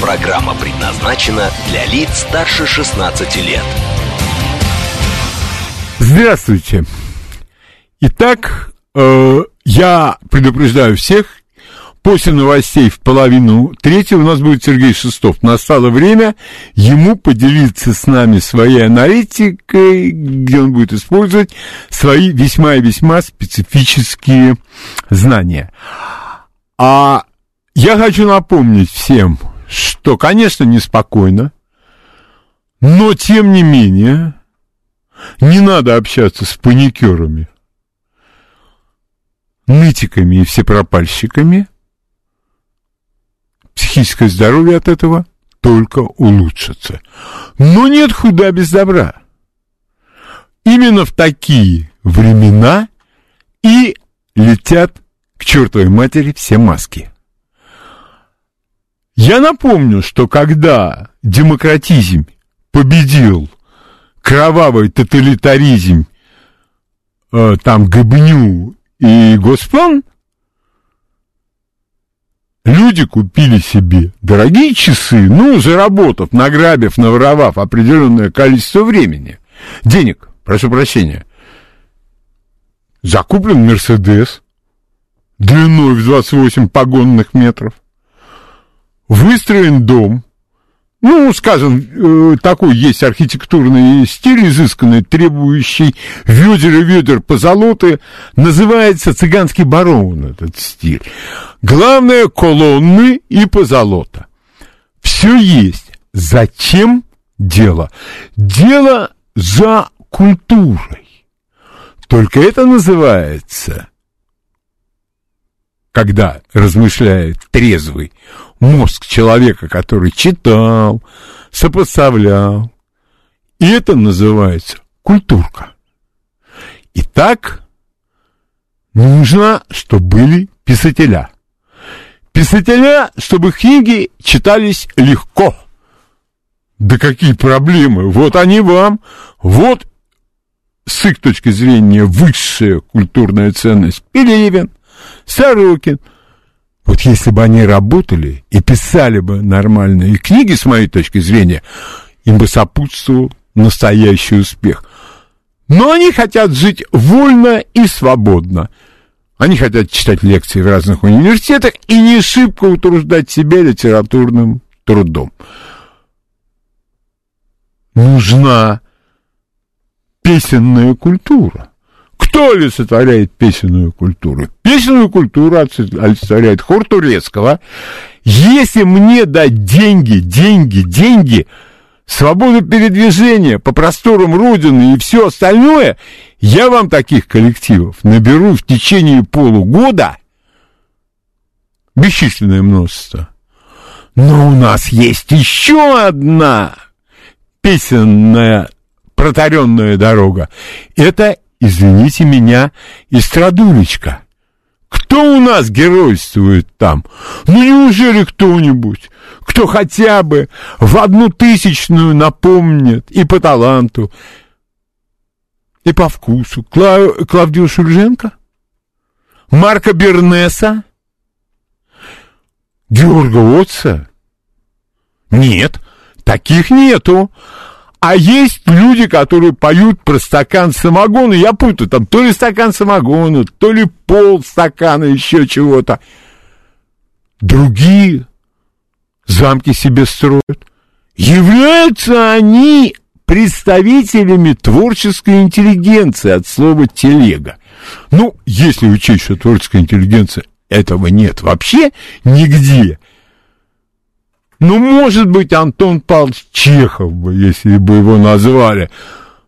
Программа предназначена для лиц старше 16 лет. Здравствуйте. Итак, э, я предупреждаю всех, после новостей в половину третьего у нас будет Сергей Шестов. Настало время ему поделиться с нами своей аналитикой, где он будет использовать свои весьма и весьма специфические знания. А я хочу напомнить всем, что, конечно, неспокойно, но, тем не менее, не надо общаться с паникерами, нытиками и всепропальщиками. Психическое здоровье от этого только улучшится. Но нет худа без добра. Именно в такие времена и летят к чертовой матери все маски. Я напомню, что когда демократизм победил кровавый тоталитаризм, э, там ГБНЮ и Госплан, люди купили себе дорогие часы, ну, заработав, награбив, наворовав определенное количество времени, денег, прошу прощения. Закуплен Мерседес длиной в 28 погонных метров, выстроен дом, ну, скажем, э, такой есть архитектурный стиль изысканный, требующий ведер и ведер позолоты, называется цыганский барон этот стиль. Главное, колонны и позолота. Все есть. Зачем дело? Дело за культурой. Только это называется, когда размышляет трезвый мозг человека, который читал, сопоставлял. И это называется культурка. Итак, нужно, чтобы были писателя. Писателя, чтобы книги читались легко. Да какие проблемы? Вот они вам. Вот с их точки зрения высшая культурная ценность Пелевин, Сорокин – вот если бы они работали и писали бы нормальные книги, с моей точки зрения, им бы сопутствовал настоящий успех. Но они хотят жить вольно и свободно. Они хотят читать лекции в разных университетах и не шибко утруждать себя литературным трудом. Нужна песенная культура. Кто олицетворяет песенную культуру? Песенную культуру олицетворяет хор турецкого. Если мне дать деньги, деньги, деньги, свободу передвижения по просторам Родины и все остальное, я вам таких коллективов наберу в течение полугода бесчисленное множество. Но у нас есть еще одна песенная протаренная дорога. Это извините меня, истрадулечка. Кто у нас геройствует там? Ну, неужели кто-нибудь, кто хотя бы в одну тысячную напомнит и по таланту, и по вкусу? Кла... Клавдию Шульженко? Марка Бернеса? Георга Отца? Нет, таких нету. А есть люди, которые поют про стакан самогона, я путаю, там то ли стакан самогона, то ли пол стакана, еще чего-то. Другие замки себе строят. Являются они представителями творческой интеллигенции от слова телега. Ну, если учесть, что творческая интеллигенция этого нет вообще нигде, ну, может быть, Антон Павлович Чехов бы, если бы его назвали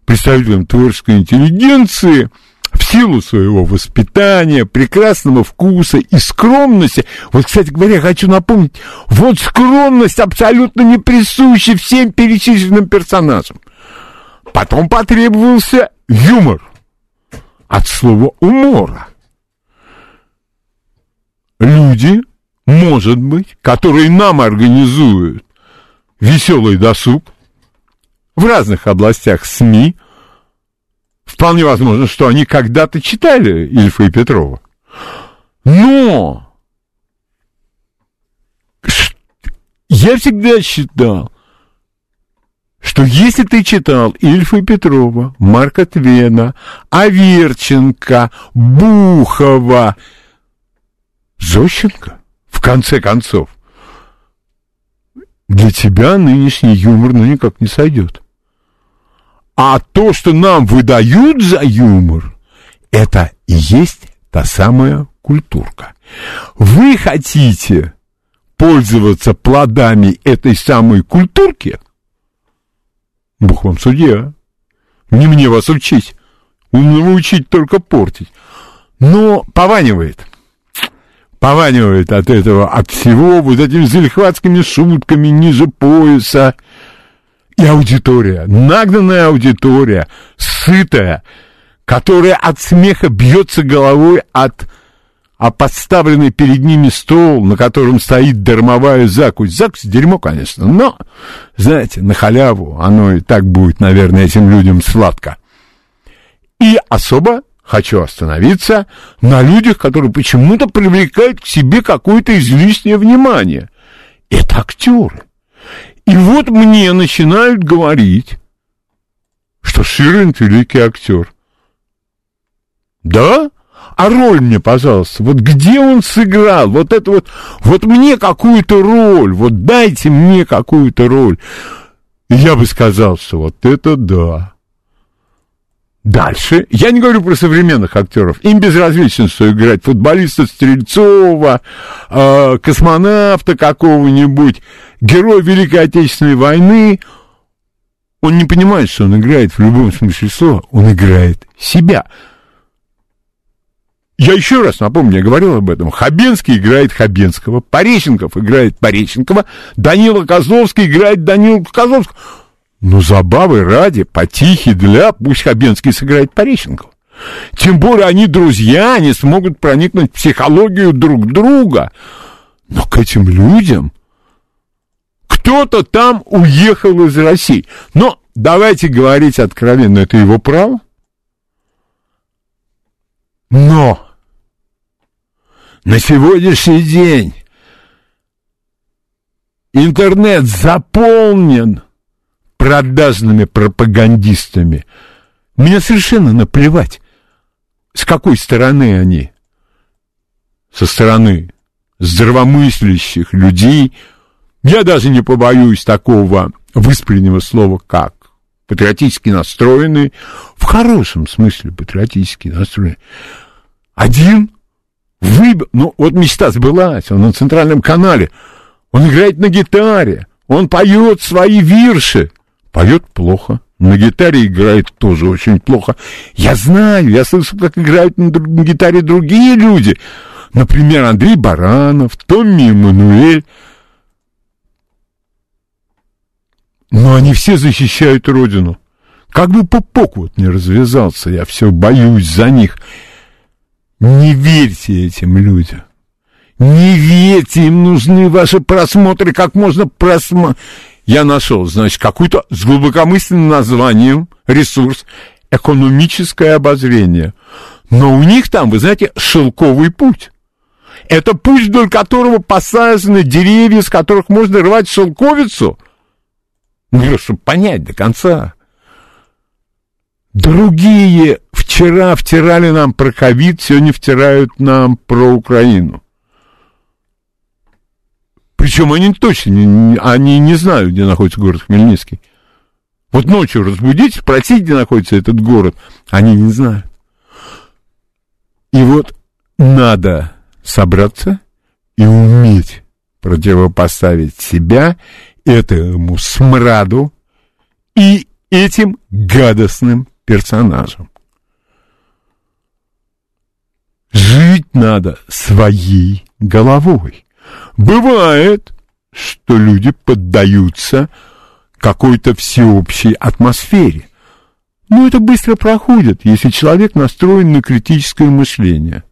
представителем творческой интеллигенции, в силу своего воспитания, прекрасного вкуса и скромности. Вот, кстати говоря, хочу напомнить, вот скромность абсолютно не присуща всем перечисленным персонажам. Потом потребовался юмор от слова умора. Люди, может быть, которые нам организуют веселый досуг в разных областях СМИ, вполне возможно, что они когда-то читали Ильфа и Петрова. Но я всегда считал, что если ты читал Ильфа и Петрова, Марка Твена, Аверченко, Бухова, Зощенко, в конце концов, для тебя нынешний юмор ну никак не сойдет. А то, что нам выдают за юмор, это и есть та самая культурка. Вы хотите пользоваться плодами этой самой культурки? Бог вам судья. Не мне вас учить. Умного учить только портить. Но пованивает пованивает от этого, от всего, вот этими залихватскими шутками ниже пояса. И аудитория, нагнанная аудитория, сытая, которая от смеха бьется головой от а подставленный перед ними стол, на котором стоит дармовая закусь. Закусь дерьмо, конечно, но, знаете, на халяву оно и так будет, наверное, этим людям сладко. И особо хочу остановиться на людях, которые почему-то привлекают к себе какое-то излишнее внимание. Это актеры. И вот мне начинают говорить, что Ширлинд великий актер. Да? А роль мне, пожалуйста, вот где он сыграл? Вот это вот, вот мне какую-то роль, вот дайте мне какую-то роль. И я бы сказал, что вот это да. Дальше. Я не говорю про современных актеров. Им безразлично, что играть футболиста Стрельцова, э, космонавта какого-нибудь, героя Великой Отечественной войны. Он не понимает, что он играет в любом смысле слова. Он играет себя. Я еще раз напомню, я говорил об этом. Хабенский играет Хабенского, Пореченков играет Пореченкова, Данила Козловский играет Данила Козловского. Ну, забавы ради, потихи для, пусть Хабенский сыграет Пореченкова. Тем более они друзья, они смогут проникнуть в психологию друг друга. Но к этим людям кто-то там уехал из России. Но давайте говорить откровенно, это его право. Но на сегодняшний день интернет заполнен продажными пропагандистами. Мне совершенно наплевать, с какой стороны они. Со стороны здравомыслящих людей. Я даже не побоюсь такого выспреннего слова, как патриотически настроенный, в хорошем смысле патриотически настроенный. Один выбор, ну вот мечта сбылась, он на центральном канале, он играет на гитаре, он поет свои вирши, Поет плохо. На гитаре играет тоже очень плохо. Я знаю, я слышал, как играют на, на гитаре другие люди. Например, Андрей Баранов, Томми Эммануэль. Но они все защищают Родину. Как бы пупок вот не развязался, я все боюсь за них. Не верьте этим людям. Не верьте, им нужны ваши просмотры, как можно просмотреть я нашел, значит, какую-то с глубокомысленным названием ресурс экономическое обозрение. Но у них там, вы знаете, шелковый путь. Это путь, вдоль которого посажены деревья, с которых можно рвать шелковицу. Ну, чтобы понять до конца. Другие вчера втирали нам про ковид, сегодня втирают нам про Украину. Причем они точно не, они не знают, где находится город Хмельницкий. Вот ночью разбудить, спросить, где находится этот город, они не знают. И вот надо собраться и уметь противопоставить себя этому смраду и этим гадостным персонажам. Жить надо своей головой. Бывает, что люди поддаются какой-то всеобщей атмосфере. Но это быстро проходит, если человек настроен на критическое мышление.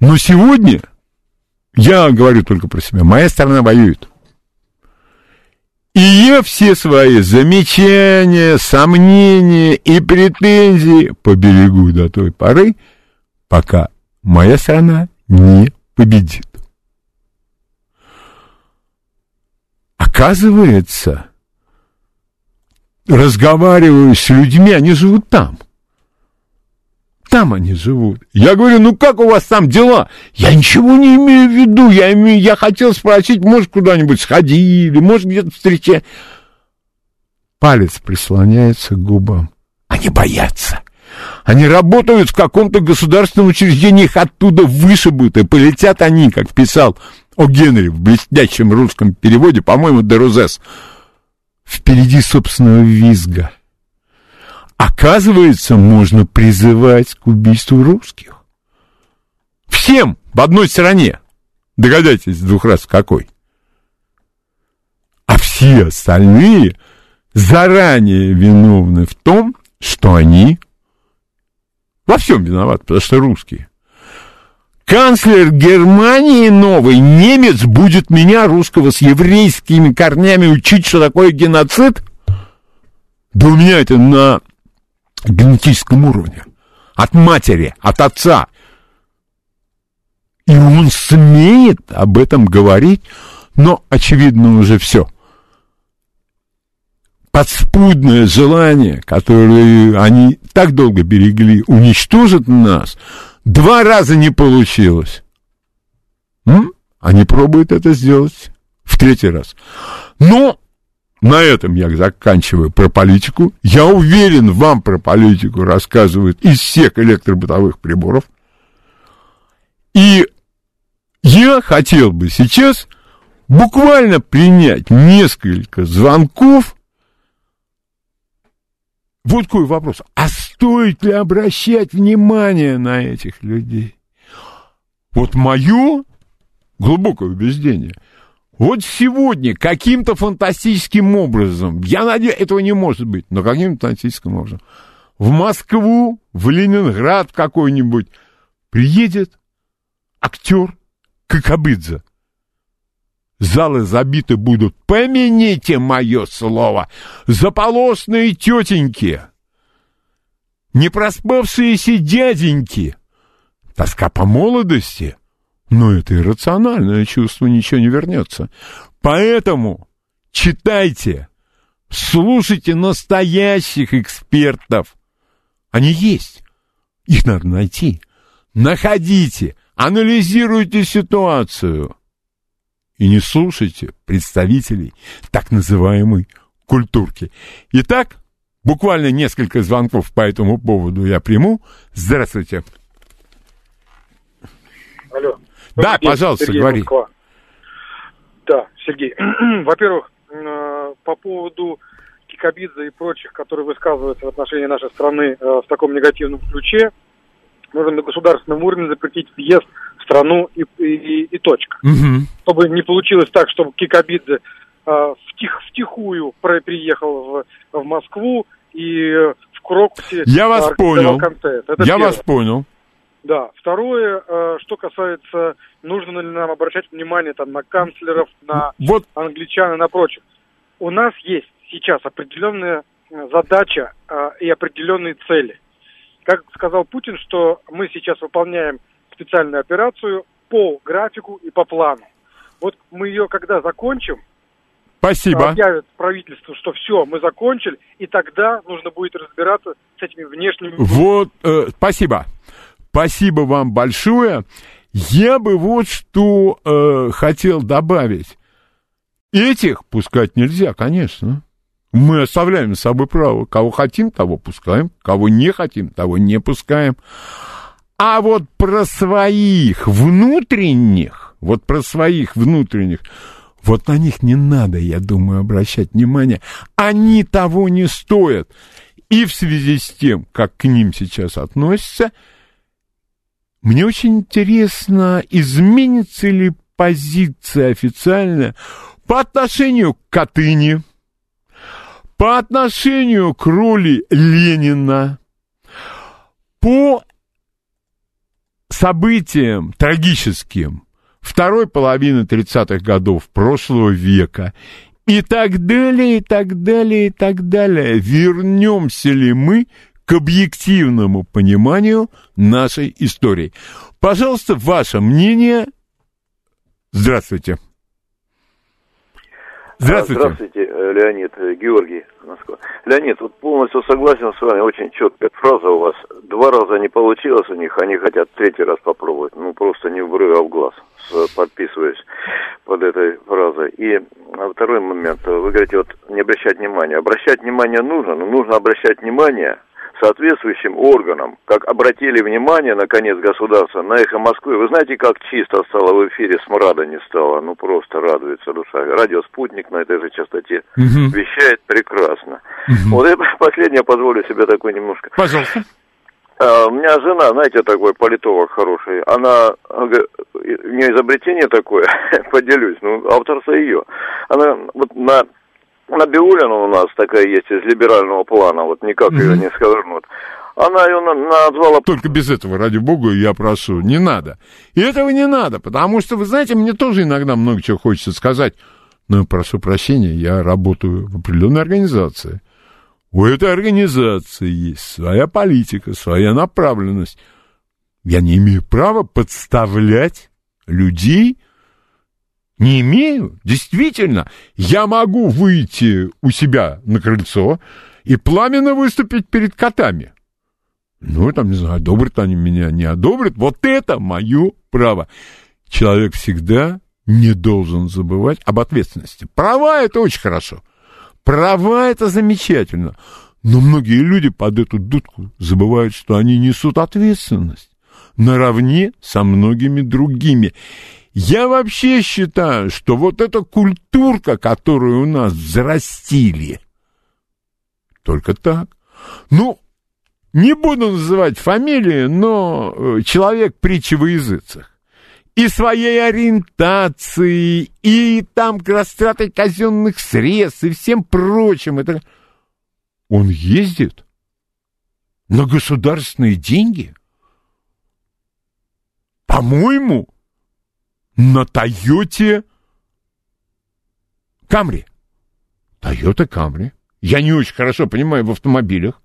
Но сегодня, я говорю только про себя, моя страна воюет. И я все свои замечания, сомнения и претензии поберегу до той поры, пока моя страна не победит. Оказывается, разговариваю с людьми, они живут там. Там они живут. Я говорю, ну как у вас там дела? Я ничего не имею в виду. Я, имею, я хотел спросить, может, куда-нибудь сходили, может, где-то встречать. Палец прислоняется к губам. Они боятся. Они работают в каком-то государственном учреждении, их оттуда вышибут, и полетят они, как писал о Генри в блестящем русском переводе, по-моему, Дерузес, впереди собственного визга. Оказывается, можно призывать к убийству русских. Всем в одной стране. Догадайтесь двух раз какой. А все остальные заранее виновны в том, что они во всем виноваты, потому что русские. Канцлер Германии новый, немец, будет меня, русского, с еврейскими корнями учить, что такое геноцид? Да у меня это на генетическом уровне. От матери, от отца. И он смеет об этом говорить, но, очевидно, уже все. Подспудное желание, которое они так долго берегли, уничтожить нас – Два раза не получилось. М? Они пробуют это сделать в третий раз. Но на этом я заканчиваю про политику. Я уверен, вам про политику рассказывают из всех электробытовых приборов. И я хотел бы сейчас буквально принять несколько звонков вот какой вопрос. А стоит ли обращать внимание на этих людей? Вот мое глубокое убеждение. Вот сегодня каким-то фантастическим образом, я надеюсь, этого не может быть, но каким-то фантастическим образом, в Москву, в Ленинград какой-нибудь приедет актер Кокобыдзе Залы забиты будут, помяните мое слово, заполосные тетеньки, непроспавшиеся дяденьки. Тоска по молодости, но это иррациональное чувство, ничего не вернется. Поэтому читайте, слушайте настоящих экспертов. Они есть, их надо найти. Находите, анализируйте ситуацию – и не слушайте представителей так называемой культурки. Итак, буквально несколько звонков по этому поводу я приму. Здравствуйте. Алло. Да, день, пожалуйста, Сергей говори. Москва. Да, Сергей. Во-первых, э, по поводу Кикабидзе и прочих, которые высказываются в отношении нашей страны э, в таком негативном ключе, нужно на государственном уровне запретить въезд страну и, и, и точка. Угу. Чтобы не получилось так, чтобы Кикабидзе э, втих, втихую приехал в, в Москву и в Крокусе... Я вас понял. Это Я первое. вас понял. Да. Второе, э, что касается, нужно ли нам обращать внимание там на канцлеров, на вот. англичан и на прочих. У нас есть сейчас определенная задача э, и определенные цели – как сказал Путин, что мы сейчас выполняем специальную операцию по графику и по плану. Вот мы ее когда закончим, Спасибо. объявят правительству, что все, мы закончили, и тогда нужно будет разбираться с этими внешними... Вот, э, спасибо. Спасибо вам большое. Я бы вот что э, хотел добавить. Этих пускать нельзя, конечно. Мы оставляем с собой право. Кого хотим, того пускаем. Кого не хотим, того не пускаем. А вот про своих внутренних, вот про своих внутренних, вот на них не надо, я думаю, обращать внимание. Они того не стоят. И в связи с тем, как к ним сейчас относятся, мне очень интересно, изменится ли позиция официальная по отношению к Катыни, по отношению к роли Ленина, по событиям трагическим второй половины 30-х годов прошлого века и так далее, и так далее, и так далее. Вернемся ли мы к объективному пониманию нашей истории? Пожалуйста, ваше мнение. Здравствуйте. Здравствуйте. Здравствуйте, э, Леонид, э, Георгий, Москва. Леонид, вот полностью согласен с вами, очень четкая фраза у вас. Два раза не получилось у них, они хотят третий раз попробовать. Ну, просто не в а глаз, подписываюсь под этой фразой. И второй момент, вы говорите, вот не обращать внимания. Обращать внимание нужно, но нужно обращать внимание – соответствующим органам, как обратили внимание, наконец, государство на эхо Москвы. Вы знаете, как чисто стало в эфире, смрада не стало, ну просто радуется душа. Радио «Спутник» на этой же частоте угу. вещает прекрасно. Угу. Вот я последнее позволю себе такой немножко. Пожалуйста. А, у меня жена, знаете, такой политолог хороший, она, у нее изобретение такое, поделюсь, ну, авторство ее. Она вот на Набиулина у нас такая есть из либерального плана, вот никак mm-hmm. ее не сковырнут. Она ее назвала... Только без этого, ради бога, я прошу, не надо. И этого не надо, потому что, вы знаете, мне тоже иногда много чего хочется сказать. Но, прошу прощения, я работаю в определенной организации. У этой организации есть своя политика, своя направленность. Я не имею права подставлять людей, не имею. Действительно, я могу выйти у себя на крыльцо и пламенно выступить перед котами. Ну, там, не знаю, одобрят они меня, не одобрят. Вот это мое право. Человек всегда не должен забывать об ответственности. Права — это очень хорошо. Права — это замечательно. Но многие люди под эту дудку забывают, что они несут ответственность наравне со многими другими. Я вообще считаю, что вот эта культурка, которую у нас взрастили, только так. Ну, не буду называть фамилии, но э, человек притчи во языцах. И своей ориентацией, и там растратой казенных средств, и всем прочим. Это... Он ездит на государственные деньги. По-моему, на Тойоте Камри. Тойота Камри. Я не очень хорошо понимаю в автомобилях,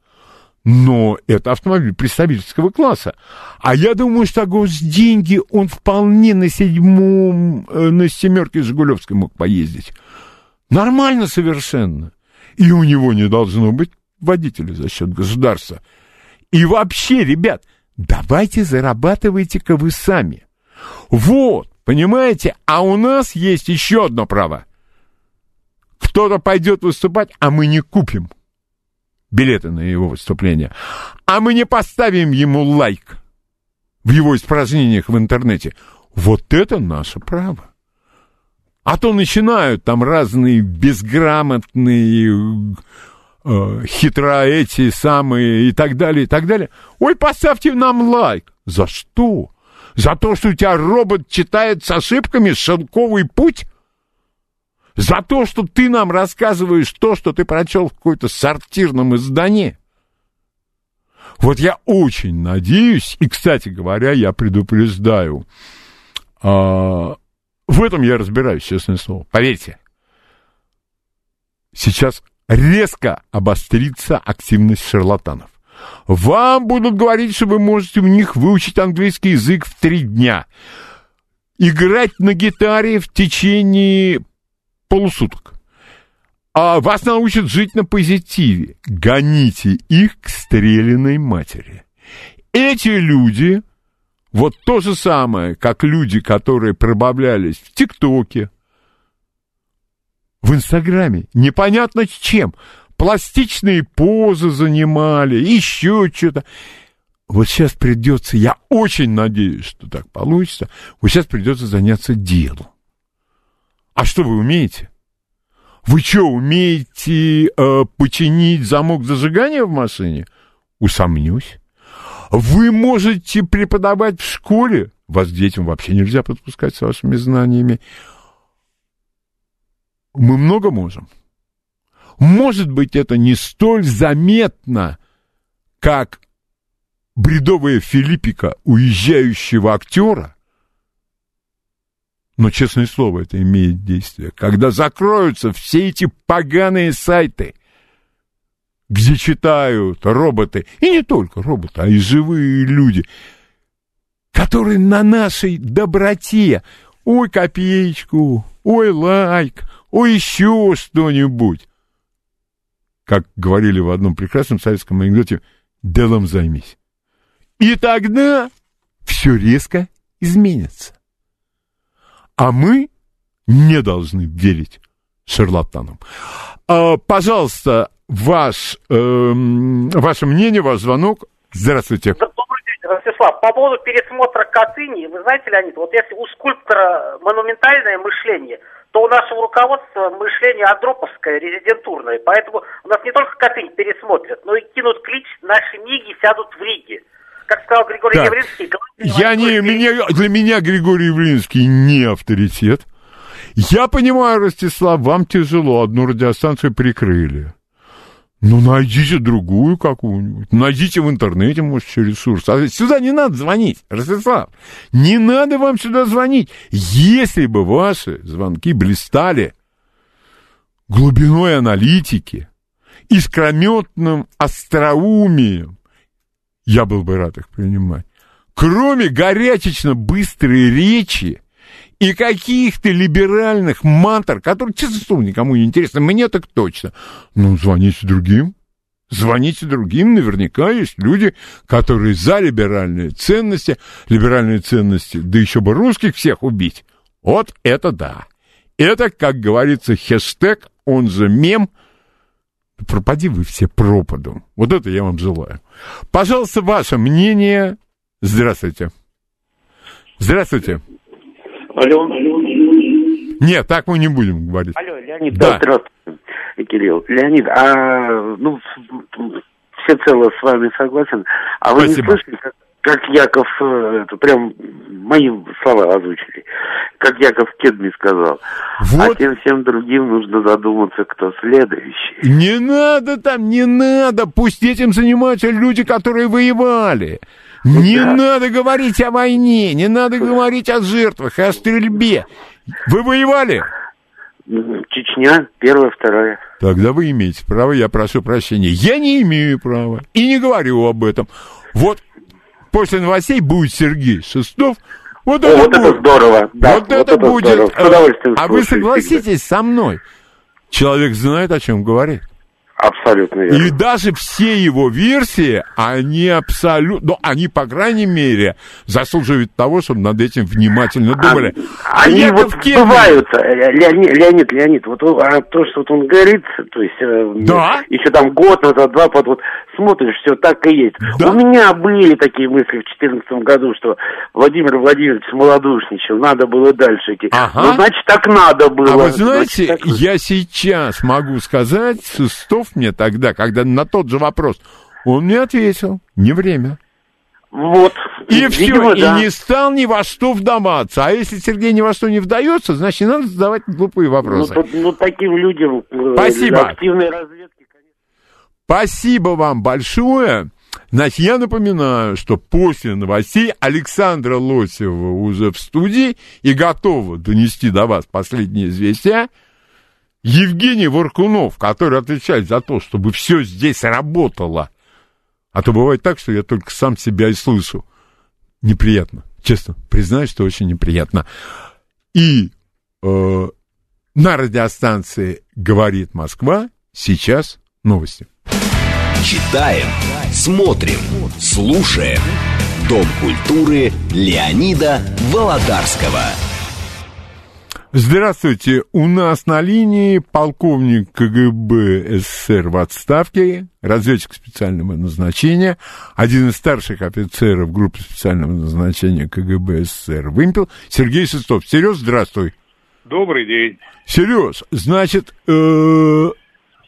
но это автомобиль представительского класса. А я думаю, что деньги он вполне на седьмом, э, на семерке Жигулевской мог поездить. Нормально совершенно. И у него не должно быть водителя за счет государства. И вообще, ребят, давайте зарабатывайте-ка вы сами. Вот, Понимаете? А у нас есть еще одно право. Кто-то пойдет выступать, а мы не купим билеты на его выступление. А мы не поставим ему лайк в его испражнениях в интернете. Вот это наше право. А то начинают там разные безграмотные, э, хитро эти самые и так далее, и так далее. Ой, поставьте нам лайк. За что? За то, что у тебя робот читает с ошибками «Шелковый путь»? За то, что ты нам рассказываешь то, что ты прочел в какой-то сортирном издании? Вот я очень надеюсь, и, кстати говоря, я предупреждаю, а, в этом я разбираюсь, честное слово, поверьте. Сейчас резко обострится активность шарлатанов. Вам будут говорить, что вы можете у них выучить английский язык в три дня. Играть на гитаре в течение полусуток. А вас научат жить на позитиве. Гоните их к стреляной матери. Эти люди, вот то же самое, как люди, которые пробавлялись в ТикТоке, в Инстаграме, непонятно с чем – пластичные позы занимали, еще что-то. Вот сейчас придется, я очень надеюсь, что так получится, вот сейчас придется заняться делом. А что вы умеете? Вы что, умеете э, починить замок зажигания в машине? Усомнюсь. Вы можете преподавать в школе? Вас детям вообще нельзя подпускать с вашими знаниями. Мы много можем. Может быть, это не столь заметно, как бредовая Филиппика уезжающего актера, но, честное слово, это имеет действие. Когда закроются все эти поганые сайты, где читают роботы, и не только роботы, а и живые люди, которые на нашей доброте, ой, копеечку, ой, лайк, ой, еще что-нибудь, как говорили в одном прекрасном советском анекдоте, делом займись. И тогда все резко изменится. А мы не должны верить шарлатанам. А, пожалуйста, ваш, э, ваше мнение, ваш звонок. Здравствуйте. Добрый день, Ростислав. По поводу пересмотра Катыни, вы знаете, Леонид, вот если у скульптора монументальное мышление, то у нашего руководства мышление андроповское, резидентурное. Поэтому у нас не только Катынь пересмотрят, но и кинут клич «Наши миги сядут в Риге». Как сказал Григорий так, Явлинский... Я не, меня, для меня Григорий Явлинский не авторитет. Я понимаю, Ростислав, вам тяжело, одну радиостанцию прикрыли. Ну, найдите другую какую-нибудь. Найдите в интернете, может, еще ресурс. А сюда не надо звонить, Ростислав. Не надо вам сюда звонить. Если бы ваши звонки блистали глубиной аналитики, искрометным остроумием, я был бы рад их принимать. Кроме горячечно быстрой речи и каких-то либеральных мантр, которые, честно слово, никому не интересны, мне так точно. Ну, звоните другим. Звоните другим, наверняка есть люди, которые за либеральные ценности, либеральные ценности, да еще бы русских всех убить. Вот это да. Это, как говорится, хештег, он же мем – пропади вы все пропадом. Вот это я вам желаю. Пожалуйста, ваше мнение. Здравствуйте. Здравствуйте. Алло. Нет, так мы не будем говорить. Алло, Леонид, да. здравствуйте, Кирилл. Леонид, а ну всецело с вами согласен. А вы Спасибо. не слышали, как как Яков, э, это прям мои слова озвучили, как Яков Кедми сказал. Вот. А тем всем другим нужно задуматься, кто следующий. Не надо там, не надо, пусть этим занимаются люди, которые воевали. Не да. надо говорить о войне, не надо говорить о жертвах, о стрельбе. Вы воевали? Чечня, первая, вторая. Тогда вы имеете право, я прошу прощения. Я не имею права и не говорю об этом. Вот после новостей будет Сергей Шестов. Вот это, вот будет. это здорово. Да, вот, вот это, это будет. Здорово. С удовольствием а вы согласитесь всегда. со мной? Человек знает, о чем говорит. Абсолютно верно. И даже все его версии, они абсолютно, ну, они, по крайней мере, заслуживают того, чтобы над этим внимательно думали. А, они Яков вот Кемин... сбываются, Леонид, Леонид, Леонид, вот а то, что вот он говорит, то есть э, да? еще там год назад, два, вот, вот смотришь, все так и есть. Да? У меня были такие мысли в 2014 году, что Владимир Владимирович малодушничал, надо было дальше идти. Ага. Ну, значит, так надо было. А вы знаете, значит, так... я сейчас могу сказать, Шестов мне тогда, когда на тот же вопрос, он мне ответил, не время. Вот. И Видимо, все, да. и не стал ни во что вдаваться. А если Сергей ни во что не вдается, значит, не надо задавать глупые вопросы. Ну, ну таким людям э, Спасибо. активной разведки, конечно. Спасибо вам большое. Значит, я напоминаю, что после новостей Александра Лосева уже в студии и готова донести до вас последние известия. Евгений Воркунов, который отвечает за то, чтобы все здесь работало. А то бывает так, что я только сам себя и слышу. Неприятно. Честно, признаюсь, что очень неприятно. И э, на радиостанции «Говорит Москва» сейчас новости. Читаем, смотрим, слушаем. Дом культуры Леонида Володарского. Здравствуйте, у нас на линии полковник КГБ СССР в отставке, разведчик специального назначения, один из старших офицеров группы специального назначения КГБ СССР «Вымпел», Сергей Шестов. Сереж, здравствуй. Добрый день. Сереж, значит, э,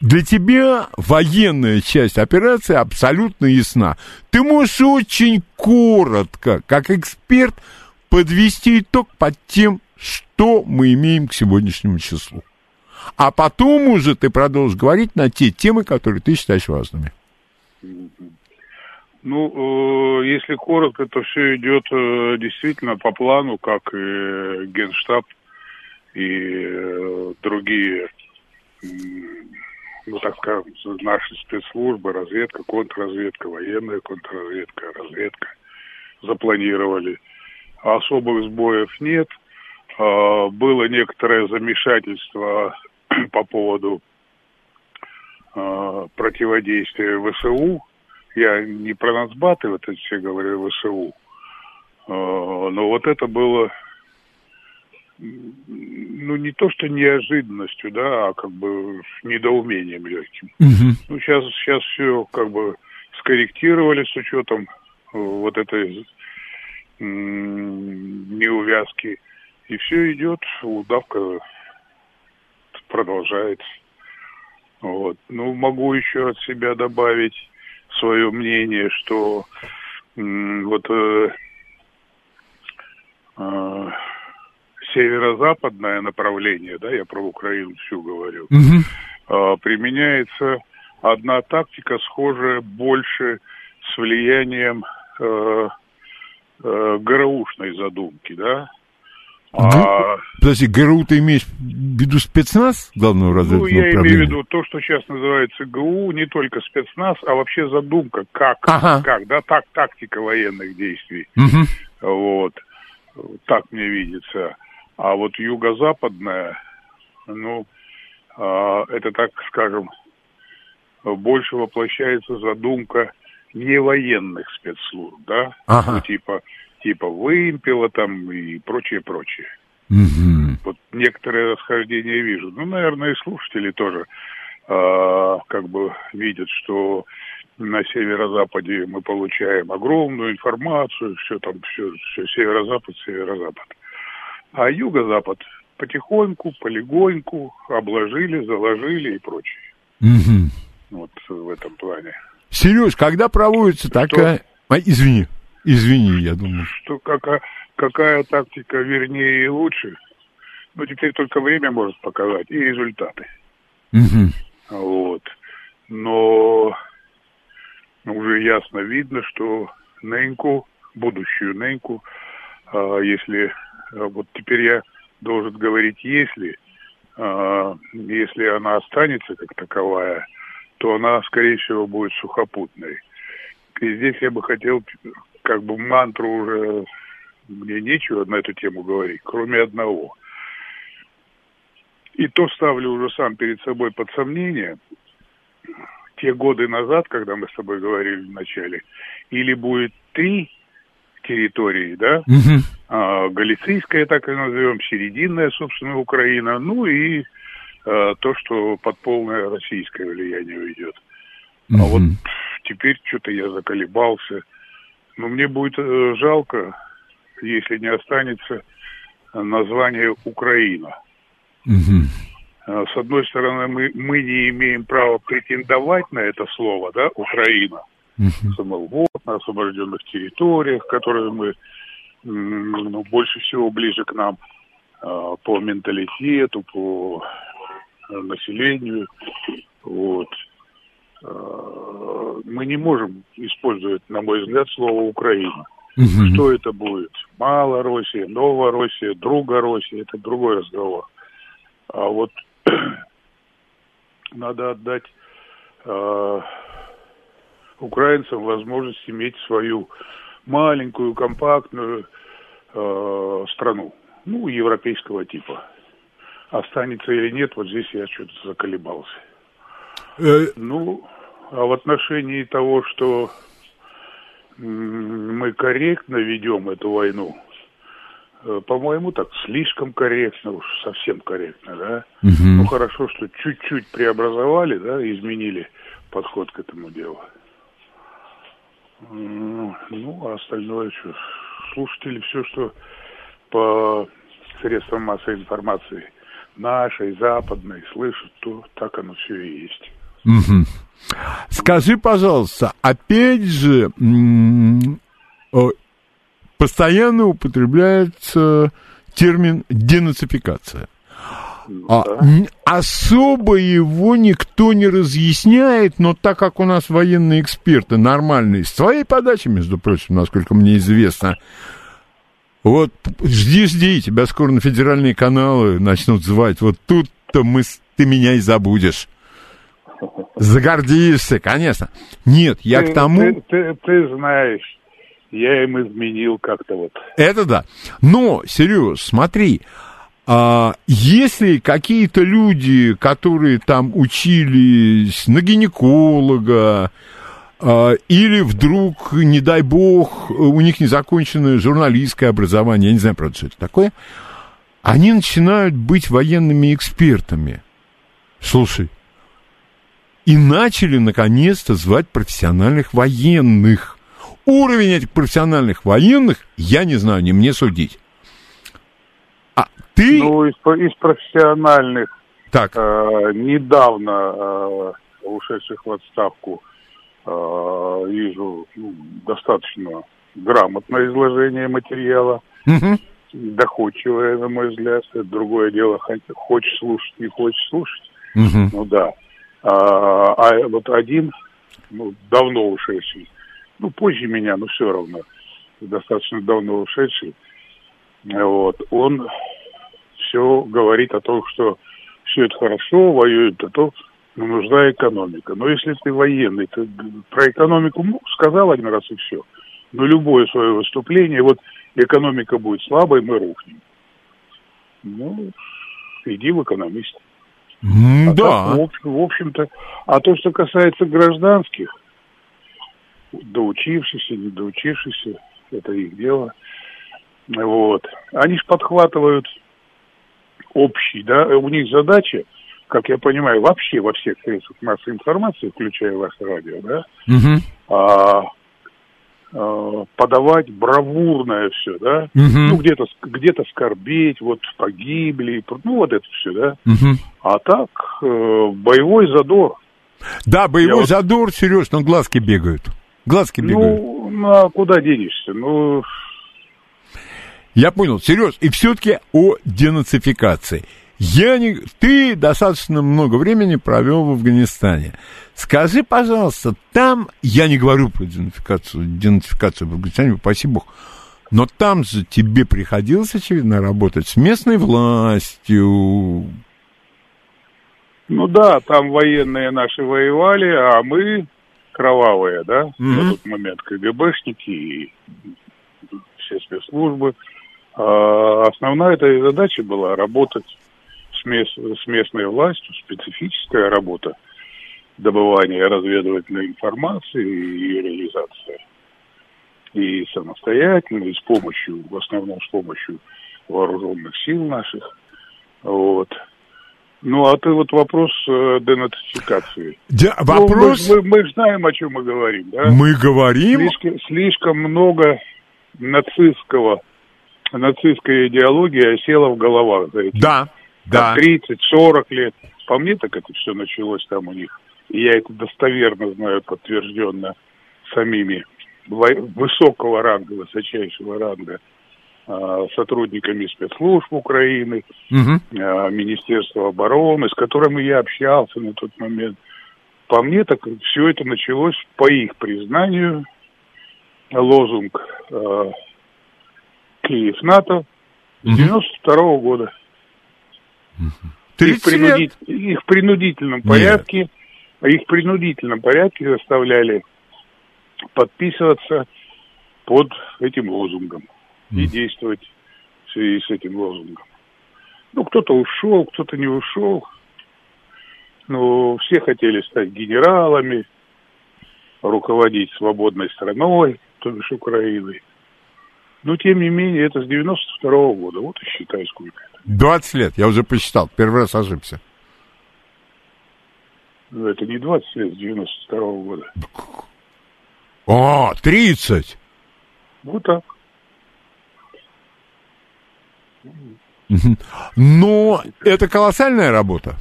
для тебя военная часть операции абсолютно ясна. Ты можешь очень коротко, как эксперт, подвести итог под тем, что мы имеем к сегодняшнему числу. А потом уже ты продолжишь говорить на те темы, которые ты считаешь важными. Ну, э, если коротко, то все идет э, действительно по плану, как и Генштаб и э, другие ну, так скажем, наши спецслужбы, разведка, контрразведка, военная контрразведка, разведка запланировали. Особых сбоев нет. А, было некоторое замешательство по поводу а, противодействия ВСУ. Я не про нацбаты, вот это все говорю, ВСУ. А, но вот это было ну, не то, что неожиданностью, да, а как бы недоумением легким. Угу. Ну, сейчас, сейчас все как бы скорректировали с учетом э, вот этой неувязки. И все идет, удавка продолжается. Вот. Ну, могу еще от себя добавить свое мнение, что вот э, э, северо-западное направление, да, я про Украину всю говорю, угу. а, применяется одна тактика, схожая больше с влиянием э, э, ГРУшной задумки, да. А... Подожди, ГРУ ты имеешь в виду спецназ главного разведывательного Ну, я имею в виду то, что сейчас называется ГУ, не только спецназ, а вообще задумка, как, ага. как, да, так, тактика военных действий. Угу. Вот. Так мне видится. А вот юго-западная, ну, э, это, так скажем, больше воплощается задумка не военных спецслужб, да, ага. ну, типа, типа вымпела там и прочее, прочее. Угу. Вот некоторые расхождения вижу. Ну, наверное, и слушатели тоже э, как бы видят, что на северо-западе мы получаем огромную информацию, все там, все, все северо-запад, северо-запад. А юго-запад потихоньку, полегоньку обложили, заложили и прочее. Угу. Вот в этом плане. Сереж, когда проводится что, такая... А, извини, извини, я думаю. Что какая, какая тактика вернее и лучше, ну, теперь только время может показать и результаты. Угу. Вот. Но уже ясно видно, что Неньку, будущую Неньку, а, если а вот теперь я должен говорить «если», а, если она останется как таковая, то она, скорее всего, будет сухопутной. И здесь я бы хотел, как бы мантру уже, мне нечего на эту тему говорить, кроме одного. И то ставлю уже сам перед собой под сомнение, те годы назад, когда мы с тобой говорили в начале, или будет три территории, да, угу. а, Галицийская, так и назовем, серединная, собственно, Украина, ну и а, то, что под полное российское влияние уйдет. Угу. А вот теперь что-то я заколебался. Но мне будет э, жалко, если не останется название Украина. Угу. С одной стороны, мы, мы не имеем права претендовать на это слово, да, Украина uh-huh. вот, на освобожденных территориях, которые мы ну, больше всего ближе к нам а, по менталитету, по э, населению. Вот. А, мы не можем использовать, на мой взгляд, слово Украина. Угу. Что это будет? Мало Россия, Новая Россия, Друга Россия, это другой разговор. А вот надо отдать э, украинцам возможность иметь свою маленькую, компактную э, страну, ну, европейского типа. Останется или нет, вот здесь я что-то заколебался. Э... Ну, а в отношении того, что мы корректно ведем эту войну, э, по-моему, так слишком корректно, уж совсем корректно, да. Угу. Ну хорошо, что чуть-чуть преобразовали, да, изменили подход к этому делу. Ну, а остальное что? Слушатели все, что по средства массовой информации, нашей, западной, слышат, то так оно все и есть. Угу. Скажи, пожалуйста, опять же, постоянно употребляется термин денацификация. А, особо его никто не разъясняет, но так как у нас военные эксперты нормальные, с твоей подачи, между прочим, насколько мне известно, вот жди, жди, тебя скоро на федеральные каналы начнут звать. Вот тут-то мы, ты меня и забудешь. Загордишься, конечно. Нет, я ты, к тому... Ты, ты, ты знаешь, я им изменил как-то вот. Это да. Но, Сереж, смотри, а, если какие-то люди, которые там учились на гинеколога, а, или вдруг, не дай бог, у них незаконченное журналистское образование, я не знаю, правда, что это такое, они начинают быть военными экспертами. Слушай, и начали наконец-то звать профессиональных военных. Уровень этих профессиональных военных, я не знаю, не мне судить. А ты... Ну, из, из профессиональных, так. Э, недавно э, ушедших в отставку, э, вижу ну, достаточно грамотное изложение материала. Угу. Доходчивое, на мой взгляд. Это другое дело, хочешь слушать, не хочешь слушать. Угу. Ну да. А, а вот один, ну, давно ушедший, ну, позже меня, но все равно, достаточно давно ушедший, вот, он все говорит о том, что все это хорошо, воюют, а то ну, нужна экономика. Но если ты военный, ты про экономику ну, сказал один раз и все. Но любое свое выступление, вот экономика будет слабой, мы рухнем. Ну, иди в экономист. А да. Так, в, общем-то, а то, что касается гражданских, доучившихся, не доучившихся, это их дело. Вот. Они же подхватывают общий, да, у них задача, как я понимаю, вообще во всех средствах массовой информации, включая ваше радио, да, угу. а, подавать бравурное все, да, угу. ну где-то где-то скорбеть, вот погибли, ну вот это все, да, угу. а так э, боевой задор. Да, боевой Я задор, вот... Сереж, но глазки бегают. Глазки ну, бегают. Ну, а куда денешься? Ну, я понял, Сереж, и все-таки о денацификации. Я не... Ты достаточно много времени провел в Афганистане. Скажи, пожалуйста, там, я не говорю про денацификацию, денацификацию в Афганистане, спасибо Богу, но там же тебе приходилось, очевидно, работать с местной властью. Ну да, там военные наши воевали, а мы кровавые, да, mm-hmm. на тот момент КГБшники и все спецслужбы. А основная эта задача была работать с, мест, с местной властью, специфическая работа добывания разведывательной информации и ее реализация. И самостоятельно, и с помощью, в основном с помощью вооруженных сил наших. Вот. Ну, а ты вот вопрос э, денацификации. Да, вопрос... Ну, мы, мы, мы знаем, о чем мы говорим, да? Мы говорим... Слишком, слишком много нацистского, нацистская идеология осела в головах за эти да, да. 30-40 лет. По мне, так это все началось там у них. И я это достоверно знаю, подтвержденно самими высокого ранга, высочайшего ранга а, сотрудниками спецслужб Украины, угу. Министерства обороны, с которыми я общался на тот момент. По мне, так все это началось, по их признанию, лозунг э, Киев НАТО с 92 -го года. Их, принудить, их в принудительном порядке, их в принудительном порядке заставляли подписываться под этим лозунгом и действовать в связи с этим лозунгом. Ну, кто-то ушел, кто-то не ушел. Но все хотели стать генералами, руководить свободной страной, то бишь Украиной. Но, тем не менее, это с 92 -го года. Вот и считай, сколько это. 20 лет, я уже посчитал. Первый раз ошибся. Ну, это не 20 лет, с 92 -го года. А, 30! Вот так. Но это колоссальная работа.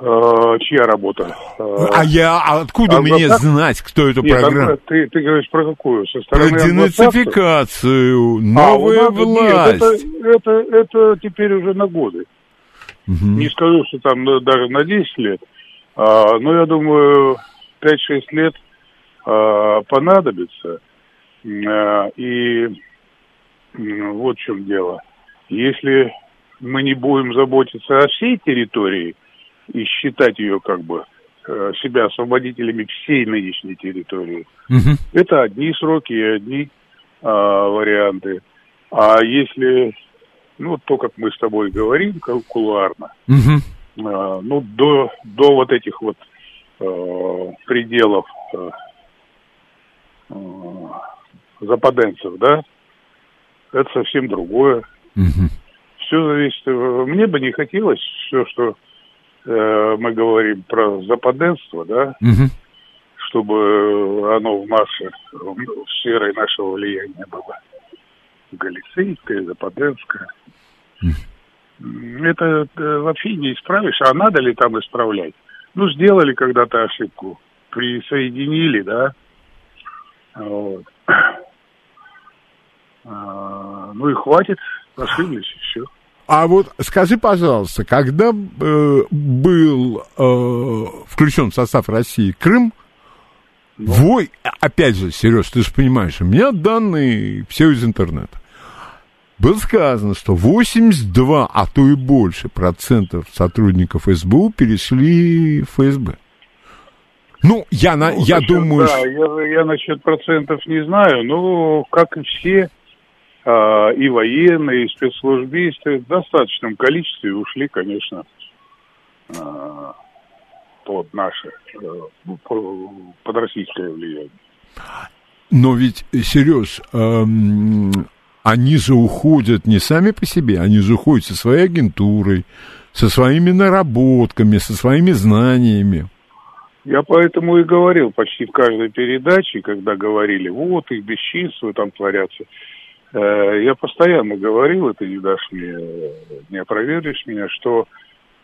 Uh, чья работа? Uh, а я а откуда а мне знать, кто эту Нет, программу? Ты, ты говоришь про какую? Со про денацификацию, новая а, власть. Это, это, это теперь уже на годы. Угу. Не скажу, что там даже на 10 лет, а, но я думаю, 5-6 лет а, понадобится. А, и вот в чем дело. Если мы не будем заботиться о всей территории, и считать ее как бы э, себя освободителями всей нынешней территории. Угу. Это одни сроки и одни а, варианты. А если, ну, то, как мы с тобой говорим, кулуарно, угу. а, ну, до, до вот этих вот а, пределов а, западенцев, да, это совсем другое. Угу. Все зависит. Мне бы не хотелось все, что э, мы говорим про западенство, да, угу. чтобы оно в наше, в сферой нашего влияния было галицийское, западенское. Угу. Это, это вообще не исправишь. А надо ли там исправлять? Ну, сделали когда-то ошибку, присоединили, да, вот. А, ну и хватит, ошиблись, и все. А вот скажи, пожалуйста, когда э, был э, включен в состав России Крым, да. вой, опять же, Сереж, ты же понимаешь, у меня данные все из интернета. Было сказано, что 82, а то и больше процентов сотрудников СБУ перешли в ФСБ. Ну, я, на, ну, я насчет, думаю... Да, я, я насчет процентов не знаю, но, как и все, и военные, и спецслужбисты в достаточном количестве ушли, конечно, а, под наше, э, под российское влияние. Но ведь, Сереж, эм, они же уходят не сами по себе, они же уходят со своей агентурой, со своими наработками, со своими знаниями. Я поэтому и говорил почти в каждой передаче, когда говорили, вот их бесчинства там творятся. Э, я постоянно говорил, это не дашь мне, не опровергнешь меня, что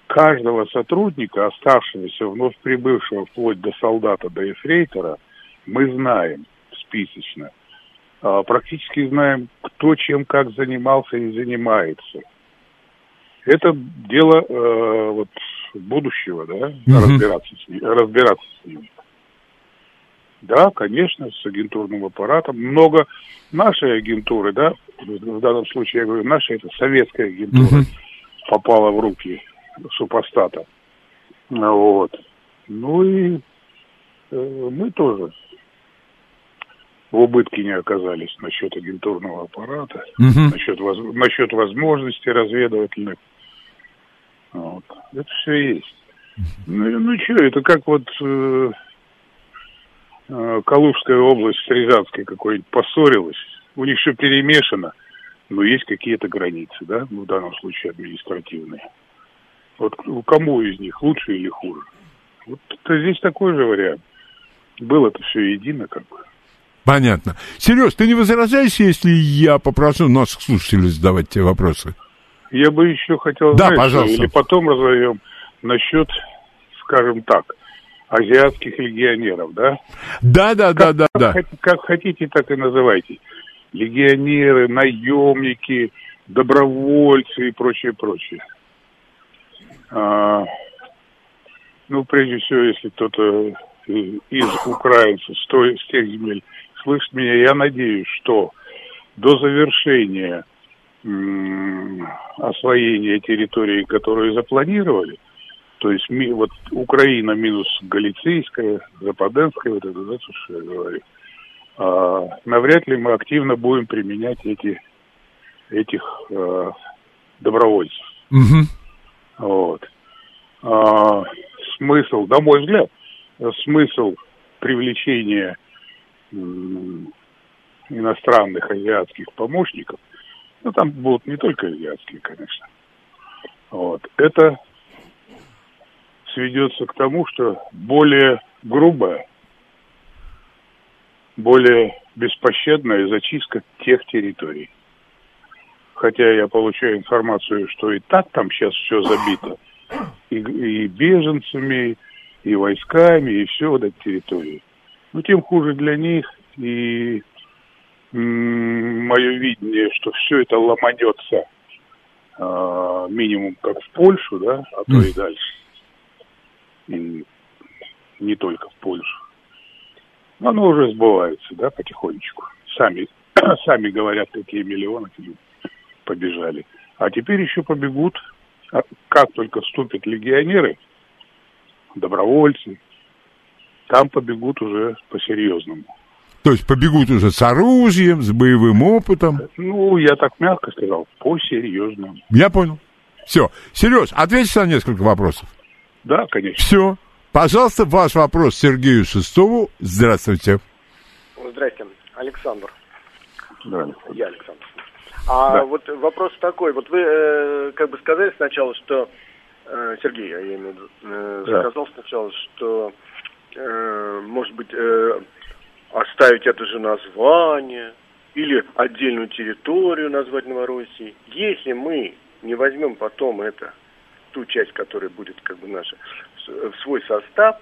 каждого сотрудника, оставшегося, вновь прибывшего вплоть до солдата, до эфрейтора, мы знаем списочно. А, практически знаем, кто чем как занимался и занимается. Это дело э, вот, будущего, да, mm-hmm. разбираться, с ним, разбираться с ними. Да, конечно, с агентурным аппаратом. Много нашей агентуры, да, в данном случае я говорю, наша это советская агентура, угу. попала в руки супостата. Вот. Ну и э, мы тоже в убытке не оказались насчет агентурного аппарата, угу. насчет, воз, насчет возможностей разведывательных. Вот. Это все есть. Ну, ну что, это как вот э, Калужская область с Рязанской какой-нибудь поссорилась, у них все перемешано, но есть какие-то границы, да, в данном случае административные. Вот кому из них лучше или хуже? Вот здесь такой же вариант. Было это все едино, как бы. Понятно. Сереж, ты не возражаешь, если я попрошу наших слушателей задавать тебе вопросы? Я бы еще хотел, да, знаешь, пожалуйста. или потом разовьем насчет, скажем так, азиатских легионеров, да? Да, да, да, да, да. Как, как хотите, так и называйте. Легионеры, наемники, добровольцы и прочее, прочее. А, ну, прежде всего, если кто-то из украинцев, с, той, с тех земель слышит меня, я надеюсь, что до завершения освоения территории, которые запланировали – то есть ми, вот Украина минус Галицийская, Западенская, вот это, да, что я говорю. А, навряд ли мы активно будем применять эти, этих а, добровольцев. Угу. Вот. А, смысл, на мой взгляд, смысл привлечения иностранных азиатских помощников, ну там будут не только азиатские, конечно, вот, это сведется к тому, что более грубая, более беспощадная зачистка тех территорий. хотя я получаю информацию, что и так там сейчас все забито, и, и беженцами, и войсками, и все вот этой территории. Но тем хуже для них, и мое видение, что все это ломанется э, минимум как в Польшу, да, а то и дальше. И не только в Польшу. Но оно уже сбывается, да, потихонечку. Сами, сами говорят, какие миллионы побежали. А теперь еще побегут, а как только вступят легионеры, добровольцы, там побегут уже по-серьезному. То есть побегут уже с оружием, с боевым опытом? Ну, я так мягко сказал, по-серьезному. Я понял. Все. Сереж, ответьте на несколько вопросов. Да, конечно. Все. Пожалуйста, ваш вопрос Сергею Шестову. Здравствуйте. Здрасте, Александр. Да. Я Александр. А да. вот вопрос такой. Вот вы э, как бы сказали сначала, что... Э, Сергей, я имею в виду, э, да. сказал сначала, что, э, может быть, э, оставить это же название или отдельную территорию назвать Новороссией. Если мы не возьмем потом это, ту часть, которая будет как бы наша, в свой состав,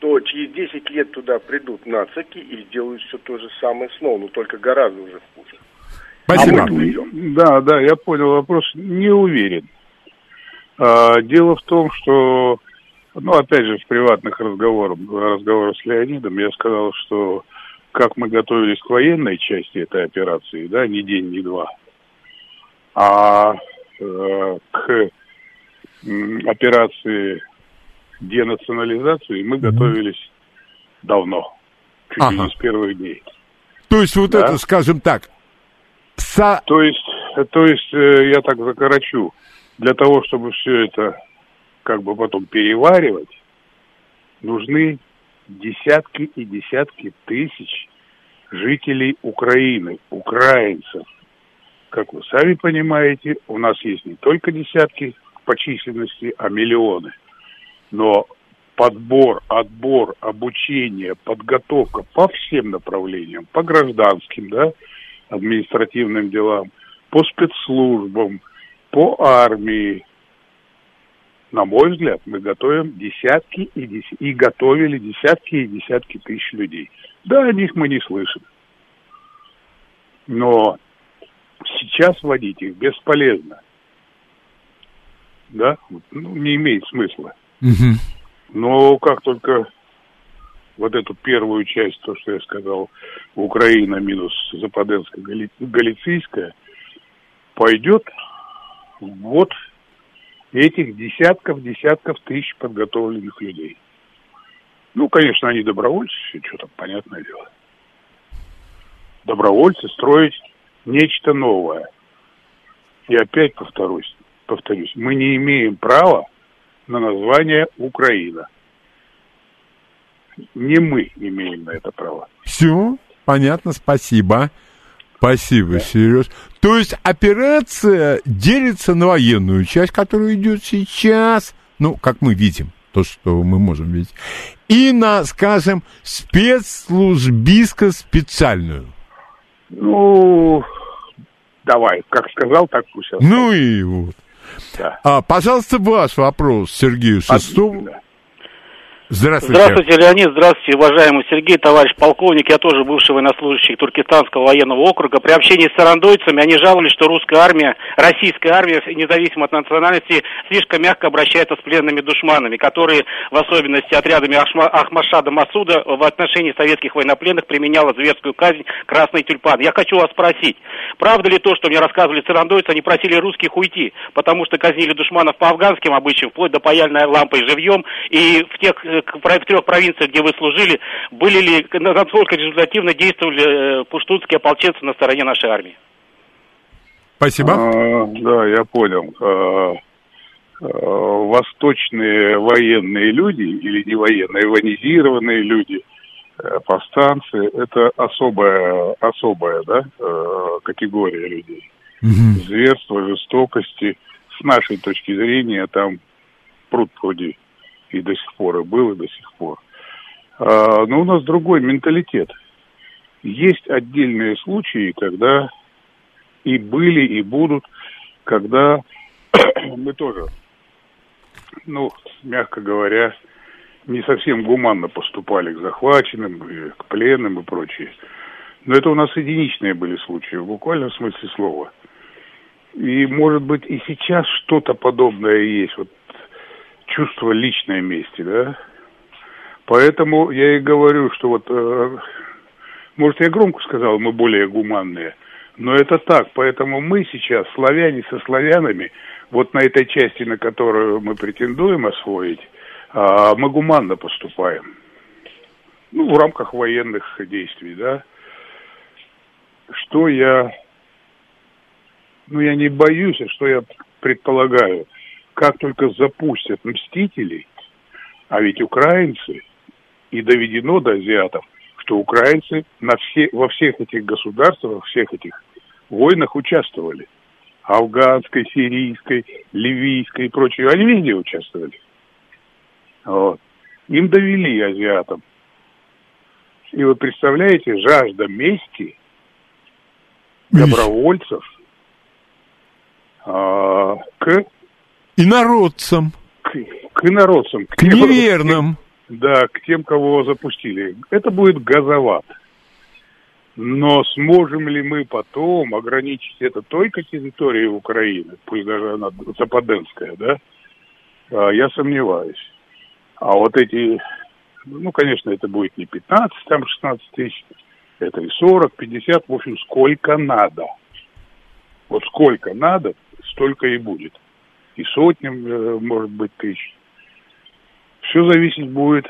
то через 10 лет туда придут нацики и сделают все то же самое снова, но только гораздо уже хуже. Спасибо. А да, да, я понял вопрос. Не уверен. А, дело в том, что, ну, опять же, в приватных разговорах, разговорах с Леонидом я сказал, что как мы готовились к военной части этой операции, да, ни день, ни два, а э, к операции денационализации мы готовились давно, чуть ага. не с первых дней. То есть вот да? это, скажем так, со... То есть, то есть э, я так закорочу, для того, чтобы все это как бы потом переваривать, нужны десятки и десятки тысяч жителей Украины, украинцев. Как вы сами понимаете, у нас есть не только десятки по численности, а миллионы. Но подбор, отбор, обучение, подготовка по всем направлениям, по гражданским, да, административным делам, по спецслужбам, по армии. На мой взгляд, мы готовим десятки и, дес... и готовили десятки и десятки тысяч людей. Да, о них мы не слышим. Но сейчас вводить их бесполезно. Да, ну, не имеет смысла. Угу. Но как только вот эту первую часть, то, что я сказал, Украина минус Западенская, Гали... Галицийская, пойдет вот этих десятков, десятков тысяч подготовленных людей. Ну, конечно, они добровольцы, что там, понятное дело. Добровольцы строить нечто новое. И опять повторюсь, повторюсь, мы не имеем права на название Украина. Не мы имеем на это право. Все, понятно, спасибо. Спасибо, да. Сереж. То есть операция делится на военную часть, которая идет сейчас, ну, как мы видим, то, что мы можем видеть, и на, скажем, спецслужбиско специальную. Ну, давай, как сказал, так пусть. Ну и вот. Да. А, пожалуйста, ваш вопрос Сергею Шестову. Да. Здравствуйте. Здравствуйте, Леонид. Здравствуйте, уважаемый Сергей, товарищ полковник. Я тоже бывший военнослужащий Туркестанского военного округа. При общении с сарандойцами они жаловались, что русская армия, российская армия, независимо от национальности, слишком мягко обращается с пленными душманами, которые, в особенности отрядами Ахмашада Масуда, в отношении советских военнопленных применяла зверскую казнь «Красный тюльпан». Я хочу вас спросить, правда ли то, что мне рассказывали сарандойцы, они просили русских уйти, потому что казнили душманов по афганским обычаям, вплоть до паяльной лампой живьем, и в тех э, в трех провинциях, где вы служили, были ли, насколько результативно действовали э, пуштунские ополченцы на стороне нашей армии? Спасибо. А, да, я понял. А, а, восточные военные люди или не военные, военизированные люди, э, повстанцы, это особая, особая да, э, категория людей. Угу. Зверство, жестокости, с нашей точки зрения, там пруд пруди и до сих пор, и был, и до сих пор. А, но у нас другой менталитет. Есть отдельные случаи, когда и были, и будут, когда мы тоже, ну, мягко говоря, не совсем гуманно поступали к захваченным, к пленным и прочее. Но это у нас единичные были случаи, в буквальном смысле слова. И, может быть, и сейчас что-то подобное есть, вот чувство личной мести, да? Поэтому я и говорю, что вот, э, может, я громко сказал, мы более гуманные, но это так. Поэтому мы сейчас, славяне со славянами, вот на этой части, на которую мы претендуем освоить, э, мы гуманно поступаем. Ну, в рамках военных действий, да. Что я, ну, я не боюсь, а что я предполагаю, как только запустят мстителей, а ведь украинцы, и доведено до азиатов, что украинцы на все, во всех этих государствах, во всех этих войнах участвовали. Афганской, сирийской, ливийской и прочее. Они везде участвовали. Вот. Им довели азиатам. И вы представляете, жажда мести добровольцев а, к... Инородцам. К, к инородцам. К, к неверным. Да, к тем, кого запустили. Это будет газоват. Но сможем ли мы потом ограничить это только территорией Украины, пусть даже она западенская, да? А, я сомневаюсь. А вот эти, ну, конечно, это будет не 15, там 16 тысяч, это и 40, 50, в общем, сколько надо. Вот сколько надо, столько и будет. И сотням, э, может быть, тысяч. Все зависеть будет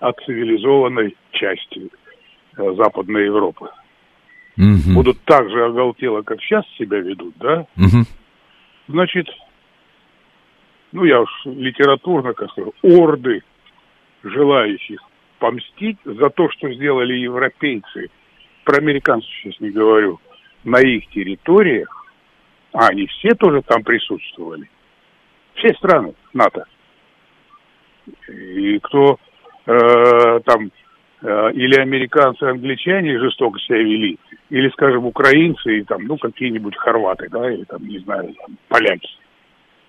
от цивилизованной части э, Западной Европы. Угу. Будут так же оголтело, как сейчас себя ведут, да? Угу. Значит, ну я уж литературно как сказал, орды желающих помстить за то, что сделали европейцы, про американцев сейчас не говорю, на их территориях, а они все тоже там присутствовали, все страны НАТО, и кто э, там э, или американцы, англичане жестоко себя вели, или, скажем, украинцы и там, ну, какие-нибудь хорваты, да, или там, не знаю, там, поляки.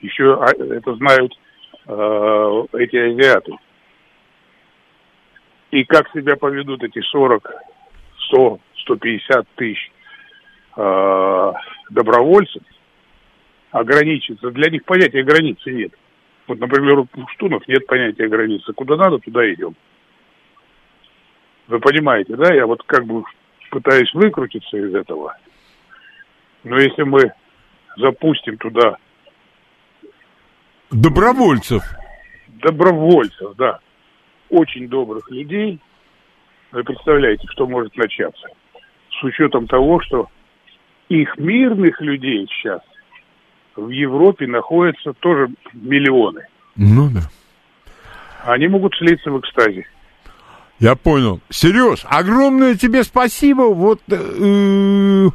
Еще а, это знают э, эти азиаты. И как себя поведут эти 40, 100, 150 тысяч э, добровольцев, ограничиться. Для них понятия границы нет. Вот, например, у пуштунов нет понятия границы. Куда надо, туда идем. Вы понимаете, да? Я вот как бы пытаюсь выкрутиться из этого. Но если мы запустим туда... Добровольцев. Добровольцев, да. Очень добрых людей. Вы представляете, что может начаться. С учетом того, что их мирных людей сейчас в Европе находятся тоже миллионы. Ну да. Они могут слиться в экстазе. Я понял. Сереж, огромное тебе спасибо. Вот э,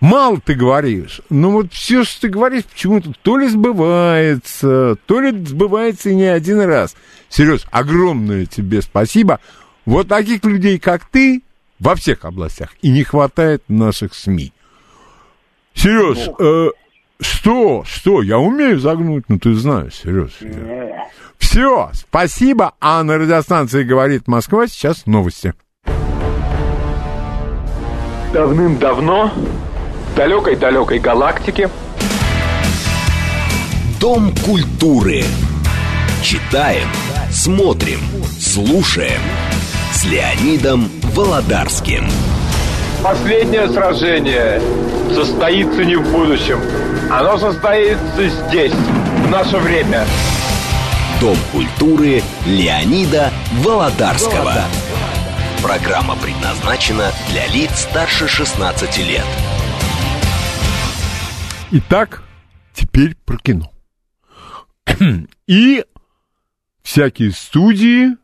мало ты говоришь, но вот все, что ты говоришь, почему-то то ли сбывается, то ли сбывается и не один раз. Сереж, огромное тебе спасибо. Вот таких людей, как ты, во всех областях и не хватает наших СМИ. Сереж, ну, э, что? Что? Я умею загнуть, ну ты знаешь, Сереж. Все, спасибо. А на радиостанции «Говорит Москва» сейчас новости. Давным-давно в далекой-далекой галактике Дом культуры. Читаем, смотрим, слушаем. С Леонидом Володарским. Последнее сражение состоится не в будущем. Оно состоится здесь, в наше время. Дом культуры Леонида Володарского. Программа предназначена для лиц старше 16 лет. Итак, теперь про кино. И всякие студии,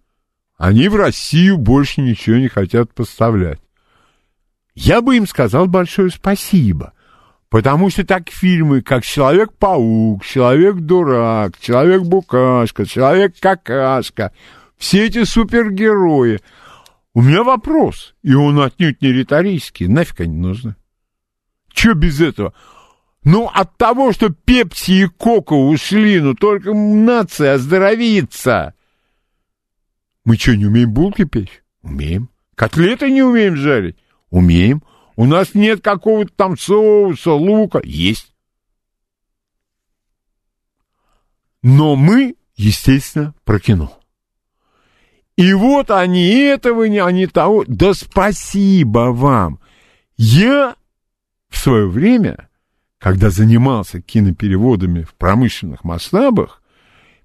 они в Россию больше ничего не хотят поставлять я бы им сказал большое спасибо. Потому что так фильмы, как «Человек-паук», «Человек-дурак», «Человек-букашка», «Человек-какашка», все эти супергерои. У меня вопрос, и он отнюдь не риторический. Нафиг они нужны? Что без этого? Ну, от того, что Пепси и Кока ушли, ну, только нация оздоровится. Мы что, не умеем булки печь? Умеем. Котлеты не умеем жарить? Умеем. У нас нет какого-то там соуса, лука. Есть. Но мы, естественно, про кино. И вот они этого не, они того. Да спасибо вам. Я в свое время, когда занимался кинопереводами в промышленных масштабах,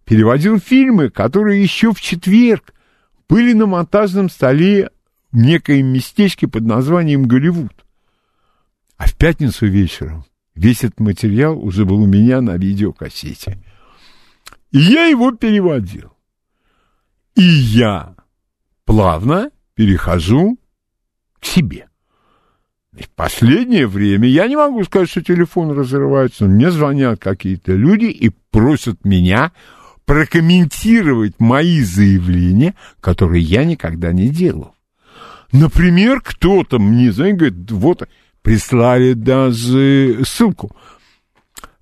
переводил фильмы, которые еще в четверг были на монтажном столе в некоем местечке под названием Голливуд. А в пятницу вечером весь этот материал уже был у меня на видеокассете. И я его переводил. И я плавно перехожу к себе. В последнее время я не могу сказать, что телефон разрывается. Мне звонят какие-то люди и просят меня прокомментировать мои заявления, которые я никогда не делал. Например, кто-то мне звонит, говорит, вот, прислали даже ссылку.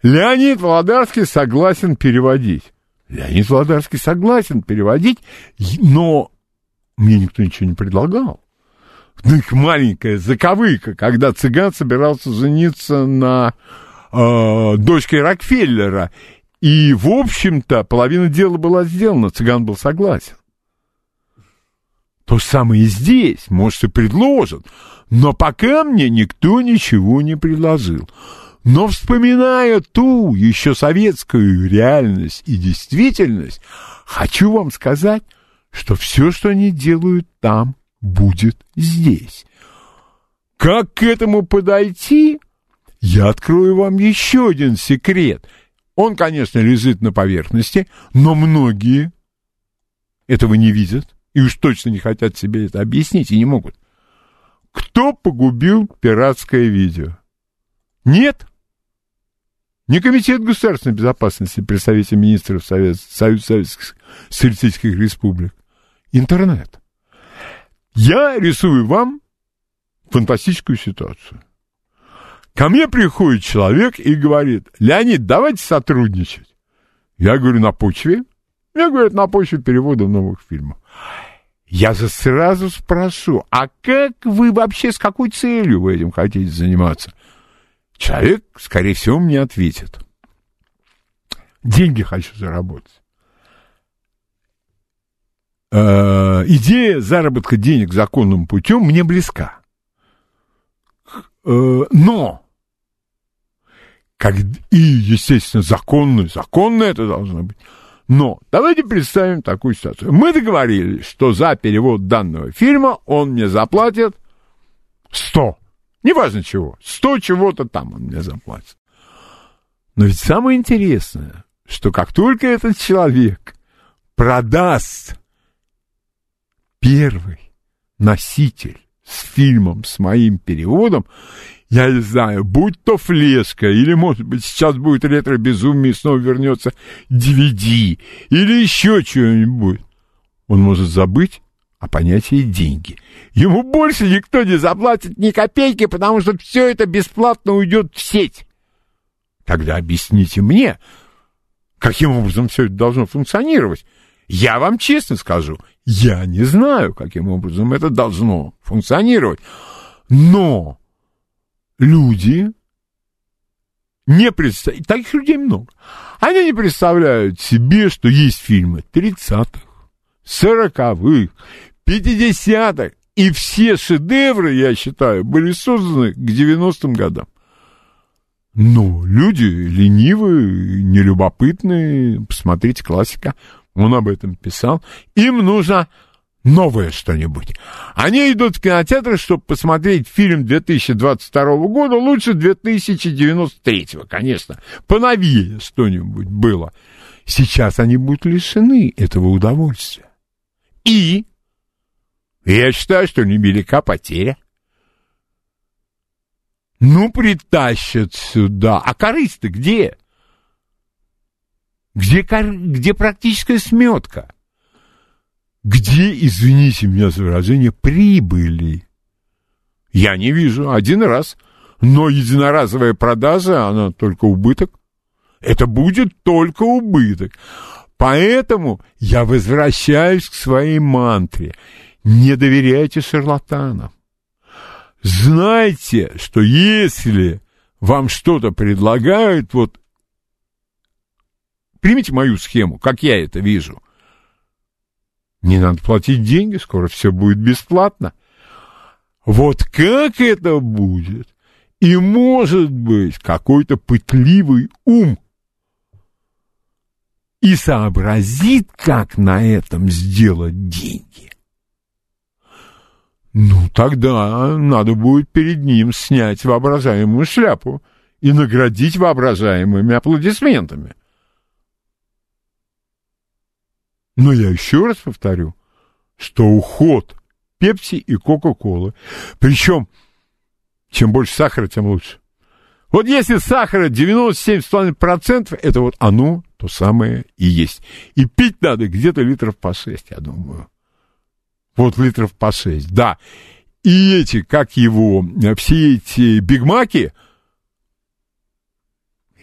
Леонид Володарский согласен переводить. Леонид Володарский согласен переводить, но мне никто ничего не предлагал. Ну, их маленькая заковыка, когда цыган собирался жениться на э, дочке Рокфеллера. И, в общем-то, половина дела была сделана, цыган был согласен. То самое и здесь, может, и предложат, но пока мне никто ничего не предложил. Но вспоминая ту еще советскую реальность и действительность, хочу вам сказать, что все, что они делают там, будет здесь. Как к этому подойти? Я открою вам еще один секрет. Он, конечно, лежит на поверхности, но многие этого не видят и уж точно не хотят себе это объяснить и не могут. Кто погубил пиратское видео? Нет? Не Комитет государственной безопасности при Совете министров Совет, Союз Советских Социалистических Республик. Интернет. Я рисую вам фантастическую ситуацию. Ко мне приходит человек и говорит, Леонид, давайте сотрудничать. Я говорю, на почве? Я говорю, на почве перевода новых фильмов. Я же сразу спрошу, а как вы вообще, с какой целью вы этим хотите заниматься? Человек, скорее всего, мне ответит. Деньги хочу заработать. Э, идея заработка денег законным путем мне близка. Э, но, как, и, естественно, законно, законно это должно быть. Но давайте представим такую ситуацию. Мы договорились, что за перевод данного фильма он мне заплатит 100 Неважно чего. Сто чего-то там он мне заплатит. Но ведь самое интересное, что как только этот человек продаст первый носитель с фильмом, с моим переводом, я не знаю, будь то флешка, или, может быть, сейчас будет ретро-безумие, снова вернется DVD, или еще что-нибудь, он может забыть о понятии деньги. Ему больше никто не заплатит ни копейки, потому что все это бесплатно уйдет в сеть. Тогда объясните мне, каким образом все это должно функционировать. Я вам честно скажу, я не знаю, каким образом это должно функционировать. Но люди не представляют, таких людей много, они не представляют себе, что есть фильмы 30-х, 40-х, 50-х. И все шедевры, я считаю, были созданы к 90-м годам. Ну, люди ленивые, нелюбопытные. Посмотрите, классика. Он об этом писал. Им нужно новое что-нибудь. Они идут в кинотеатр, чтобы посмотреть фильм 2022 года, лучше 2093, конечно. Поновее что-нибудь было. Сейчас они будут лишены этого удовольствия. И я считаю, что невелика потеря. Ну, притащат сюда. А корысть-то где? Где, кор... где практическая сметка? Где, извините меня за выражение, прибыли? Я не вижу. Один раз Но единоразовая продажа, она только убыток. Это будет только убыток. Поэтому я возвращаюсь к своей мантре. Не доверяйте шарлатанам. Знайте, что если вам что-то предлагают, вот примите мою схему, как я это вижу. Не надо платить деньги, скоро все будет бесплатно. Вот как это будет? И может быть какой-то пытливый ум и сообразит, как на этом сделать деньги. Ну, тогда надо будет перед ним снять воображаемую шляпу и наградить воображаемыми аплодисментами. Но я еще раз повторю, что уход Пепси и Кока-Колы, причем чем больше сахара, тем лучше. Вот если сахара 97,5%, это вот оно то самое и есть. И пить надо где-то литров по 6, я думаю. Вот литров по 6, да. И эти, как его, все эти бигмаки,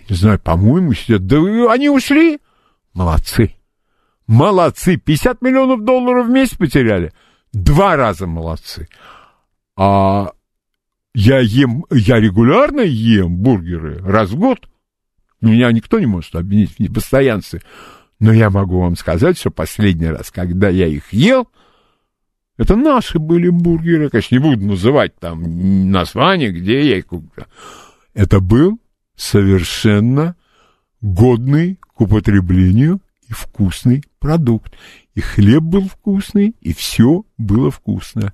не знаю, по-моему, сидят, да они ушли. Молодцы. Молодцы. 50 миллионов долларов в месяц потеряли. Два раза молодцы. А я ем, я регулярно ем бургеры раз в год. Меня никто не может обвинить в непостоянстве. Но я могу вам сказать, что последний раз, когда я их ел, это наши были бургеры. Конечно, не буду называть там название, где я их купил. Это был совершенно годный к употреблению и вкусный продукт. И хлеб был вкусный, и все было вкусно.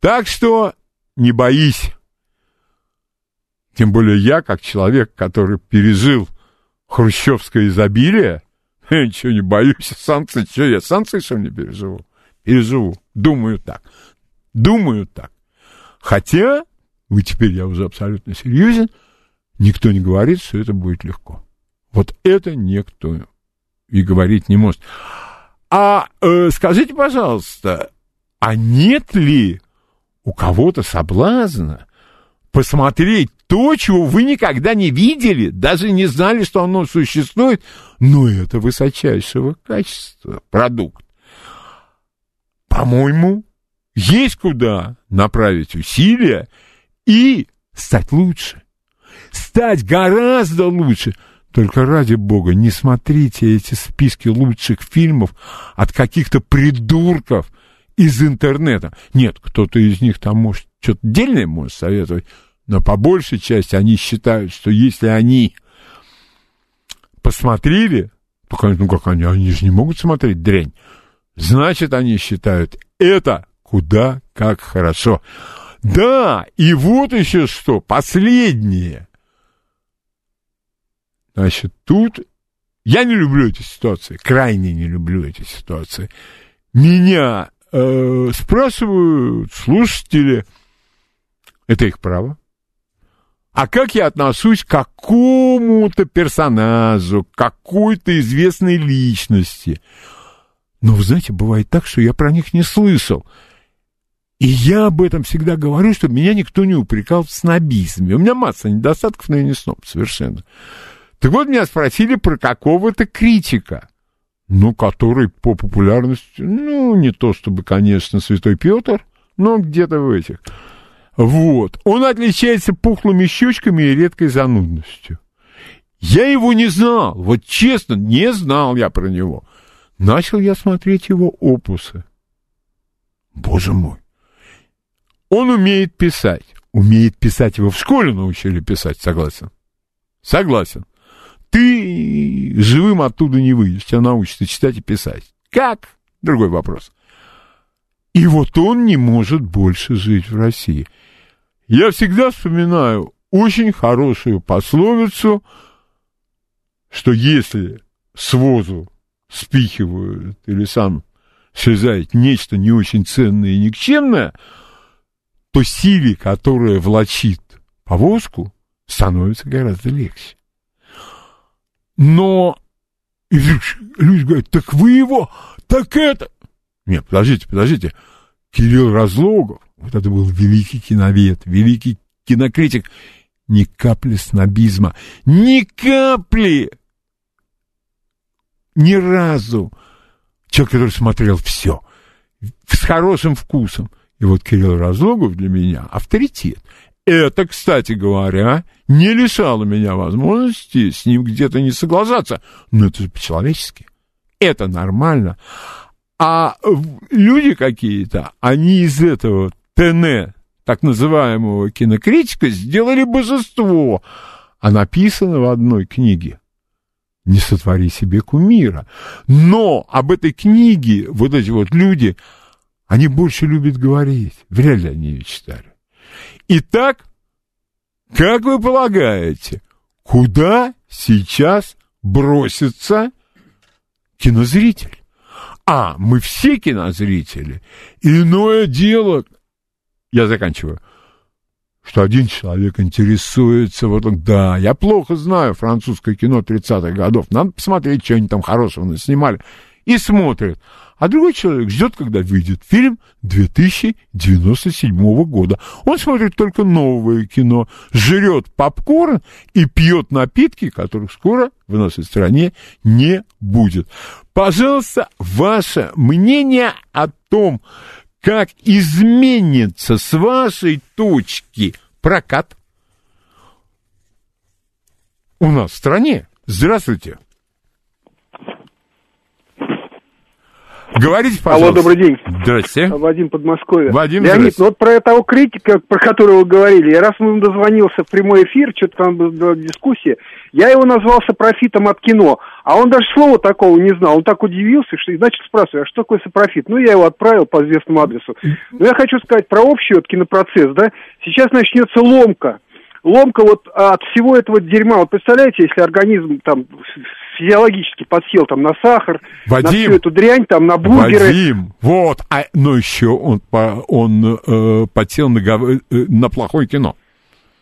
Так что не боись тем более я, как человек, который пережил хрущевское изобилие, я ничего не боюсь, санкции, что я, санкции что не переживу? Переживу, думаю так, думаю так. Хотя, вы теперь я уже абсолютно серьезен, никто не говорит, что это будет легко. Вот это никто и говорить не может. А э, скажите, пожалуйста, а нет ли у кого-то соблазна посмотреть то, чего вы никогда не видели, даже не знали, что оно существует, но это высочайшего качества продукт. По-моему, есть куда направить усилия и стать лучше. Стать гораздо лучше. Только ради бога, не смотрите эти списки лучших фильмов от каких-то придурков из интернета. Нет, кто-то из них там может что-то дельное может советовать, но по большей части они считают, что если они посмотрели, ну как они, они же не могут смотреть дрянь, значит, они считают это куда как хорошо. Да, и вот еще что, последнее. Значит, тут я не люблю эти ситуации, крайне не люблю эти ситуации. Меня э, спрашивают слушатели, это их право, а как я отношусь к какому-то персонажу, к какой-то известной личности. Но, вы знаете, бывает так, что я про них не слышал. И я об этом всегда говорю, чтобы меня никто не упрекал в снобизме. У меня масса недостатков, но я не сноб совершенно. Так вот, меня спросили про какого-то критика, ну, который по популярности, ну, не то чтобы, конечно, Святой Петр, но где-то в этих. Вот. Он отличается пухлыми щечками и редкой занудностью. Я его не знал, вот честно, не знал я про него. Начал я смотреть его опусы. Боже мой. Он умеет писать. Умеет писать его в школе научили писать, согласен? Согласен. Ты живым оттуда не выйдешь, тебя научатся читать и писать. Как? Другой вопрос. И вот он не может больше жить в России. Я всегда вспоминаю очень хорошую пословицу, что если с возу спихивают или сам слезает нечто не очень ценное и никчемное, то силе, которая влачит повозку, становится гораздо легче. Но люди говорят, так вы его, так это... Нет, подождите, подождите. Кирилл Разлогов, вот это был великий киновед, великий кинокритик. ни капли снобизма, ни капли, ни разу. Человек, который смотрел все, с хорошим вкусом. И вот Кирилл Разлогов для меня авторитет. Это, кстати говоря, не лишало меня возможности с ним где-то не соглашаться. Но это же по-человечески. Это нормально. А люди какие-то, они из этого ТН, так называемого кинокритика, сделали божество. А написано в одной книге «Не сотвори себе кумира». Но об этой книге вот эти вот люди, они больше любят говорить. Вряд ли они ее читали. Итак, как вы полагаете, куда сейчас бросится кинозритель? А, мы все кинозрители. Иное дело, я заканчиваю, что один человек интересуется, вот он, да, я плохо знаю французское кино 30-х годов, надо посмотреть, что они там хорошего снимали, и смотрит. А другой человек ждет, когда выйдет фильм 2097 года. Он смотрит только новое кино, жрет попкорн и пьет напитки, которых скоро в нашей стране не будет. Пожалуйста, ваше мнение о том, как изменится с вашей точки прокат у нас в стране. Здравствуйте. Говорите, пожалуйста. Алло, добрый день. Здрасте. Вадим Подмосковье. Вадим, Леонид, ну вот про того критика, про которого вы говорили, я раз ему дозвонился в прямой эфир, что-то там была дискуссия, я его назвал сапрофитом от кино, а он даже слова такого не знал, он так удивился, что, и начал спрашивать, а что такое сапрофит? Ну, я его отправил по известному адресу. Но я хочу сказать про общий вот кинопроцесс, да, сейчас начнется ломка, ломка вот от всего этого дерьма. Вот представляете, если организм там физиологически подсел там на сахар, Вадим, на всю эту дрянь, там на бургеры. Вадим, вот, а, но еще он, по, он э, подсел на, э, на плохое кино.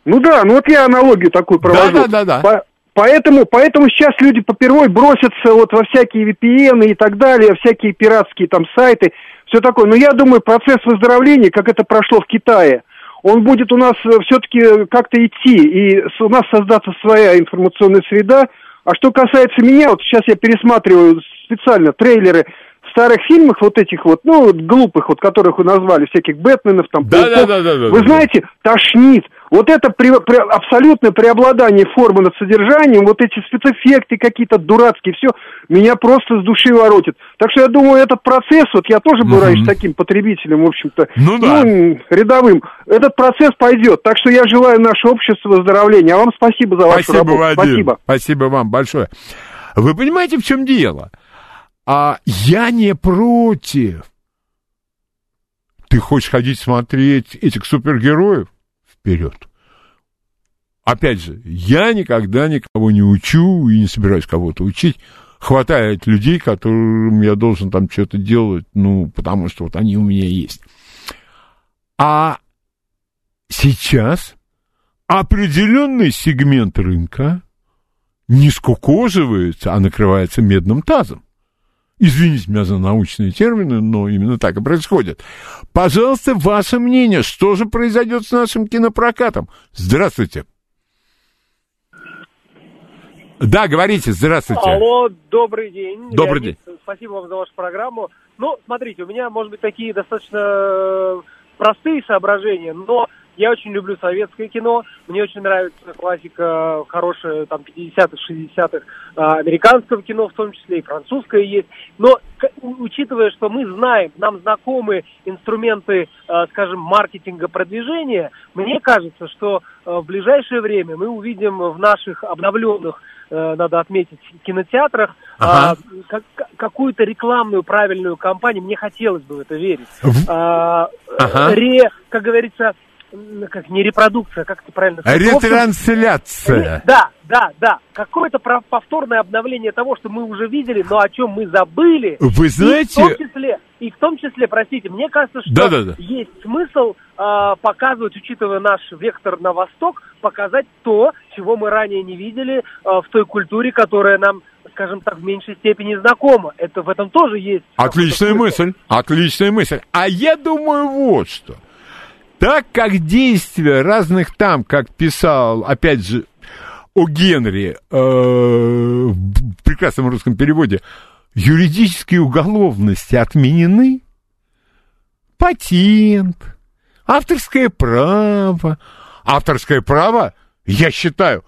Ну да, ну вот я аналогию такую провожу. Да, да, да, да. поэтому, поэтому сейчас люди попервой бросятся вот во всякие VPN и так далее, всякие пиратские там сайты, все такое. Но я думаю, процесс выздоровления, как это прошло в Китае, он будет у нас э, все-таки как-то идти, и у нас создаться своя информационная среда, а что касается меня, вот сейчас я пересматриваю специально трейлеры старых фильмах вот этих вот, ну, глупых, вот которых вы назвали, всяких Бэтменов, там, да, да, да, да, да, вы да, знаете, тошнит. Вот это при, при, абсолютное преобладание формы над содержанием, вот эти спецэффекты какие-то дурацкие, все, меня просто с души воротит. Так что я думаю, этот процесс, вот я тоже был раньше таким потребителем, в общем-то, ну, да. ну, рядовым. Этот процесс пойдет. Так что я желаю наше общество выздоровления. А вам спасибо за вашу спасибо, работу. Вадим. Спасибо. Спасибо вам большое. Вы понимаете, в чем дело? А я не против. Ты хочешь ходить смотреть этих супергероев? Вперед. Опять же, я никогда никого не учу и не собираюсь кого-то учить. Хватает людей, которым я должен там что-то делать, ну, потому что вот они у меня есть. А сейчас определенный сегмент рынка не скукоживается, а накрывается медным тазом. Извините меня за научные термины, но именно так и происходит. Пожалуйста, ваше мнение, что же произойдет с нашим кинопрокатом? Здравствуйте. Да, говорите, здравствуйте. Алло, добрый день. Добрый Леонид, день. Спасибо вам за вашу программу. Ну, смотрите, у меня, может быть, такие достаточно простые соображения, но я очень люблю советское кино, мне очень нравится классика хорошая, там, 50-х, 60-х, а, американского кино в том числе, и французское есть. Но, учитывая, что мы знаем, нам знакомы инструменты, а, скажем, маркетинга, продвижения, мне кажется, что в ближайшее время мы увидим в наших обновленных надо отметить, в кинотеатрах ага. а, как, какую-то рекламную правильную кампанию. Мне хотелось бы в это верить. А, ага. Ре, как говорится, как не репродукция, как это правильно сказать? Ретрансляция. Да, да, да. Какое-то повторное обновление того, что мы уже видели, но о чем мы забыли. Вы знаете... И в том числе, и в том числе простите, мне кажется, что да, да, да. есть смысл э, показывать, учитывая наш вектор на восток, показать то, чего мы ранее не видели э, в той культуре, которая нам скажем так, в меньшей степени знакома. Это в этом тоже есть. Отличная мысль, отличная мысль. А я думаю вот что. Так как действия разных там, как писал, опять же, о Генри э, в прекрасном русском переводе, юридические уголовности отменены, патент, авторское право. Авторское право, я считаю,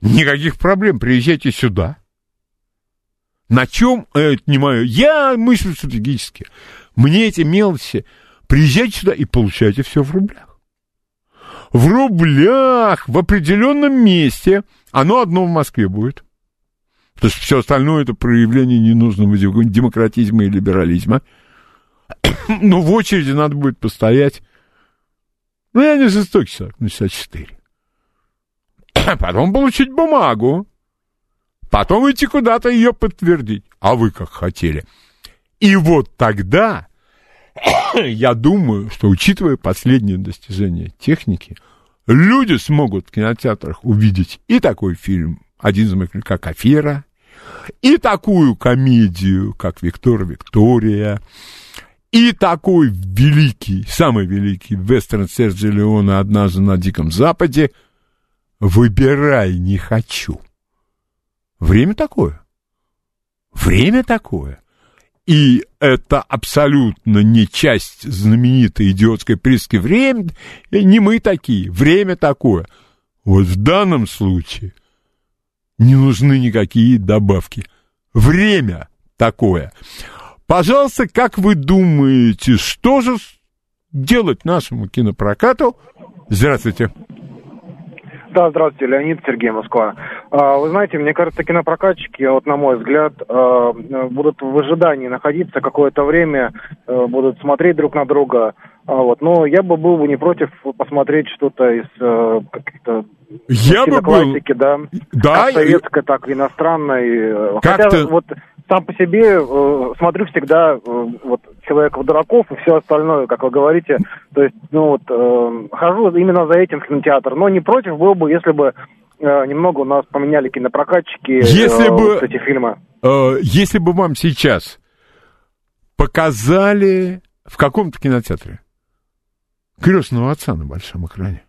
никаких проблем, приезжайте сюда. На чем, это не мое, я мыслю стратегически. Мне эти мелочи, приезжайте сюда и получайте все в рублях. В рублях, в определенном месте, оно одно в Москве будет. То есть все остальное это проявление ненужного демократизма и либерализма. Но в очереди надо будет постоять. Ну, я не жестокий человек, на 64. Потом получить бумагу. Потом идти куда-то ее подтвердить. А вы как хотели. И вот тогда, я думаю, что, учитывая последние достижения техники, люди смогут в кинотеатрах увидеть и такой фильм, один из моих, как «Афера», и такую комедию, как «Виктор Виктория», и такой великий, самый великий вестерн Серджи Леона «Однажды на Диком Западе» «Выбирай, не хочу». Время такое. Время такое. И это абсолютно не часть знаменитой идиотской приски «Время», не мы такие, время такое. Вот в данном случае не нужны никакие добавки. Время такое. Пожалуйста, как вы думаете, что же делать нашему кинопрокату? Здравствуйте. Да, здравствуйте, Леонид Сергей Москва. А, вы знаете, мне кажется, кинопрокатчики, вот на мой взгляд, а, будут в ожидании находиться какое-то время, а, будут смотреть друг на друга. Вот. Но я бы был бы не против посмотреть что-то из каких-то я бы был... да, да, как советской, так и иностранной. Хотя вот сам по себе э, смотрю всегда э, вот человеков дураков и все остальное, как вы говорите. То есть, ну вот, э, хожу именно за этим в кинотеатр. Но не против был бы, если бы э, немного у нас поменяли кинопрокатчики если э, бы, вот эти фильмы. Э, если бы вам сейчас показали в каком-то кинотеатре крестного отца на большом экране.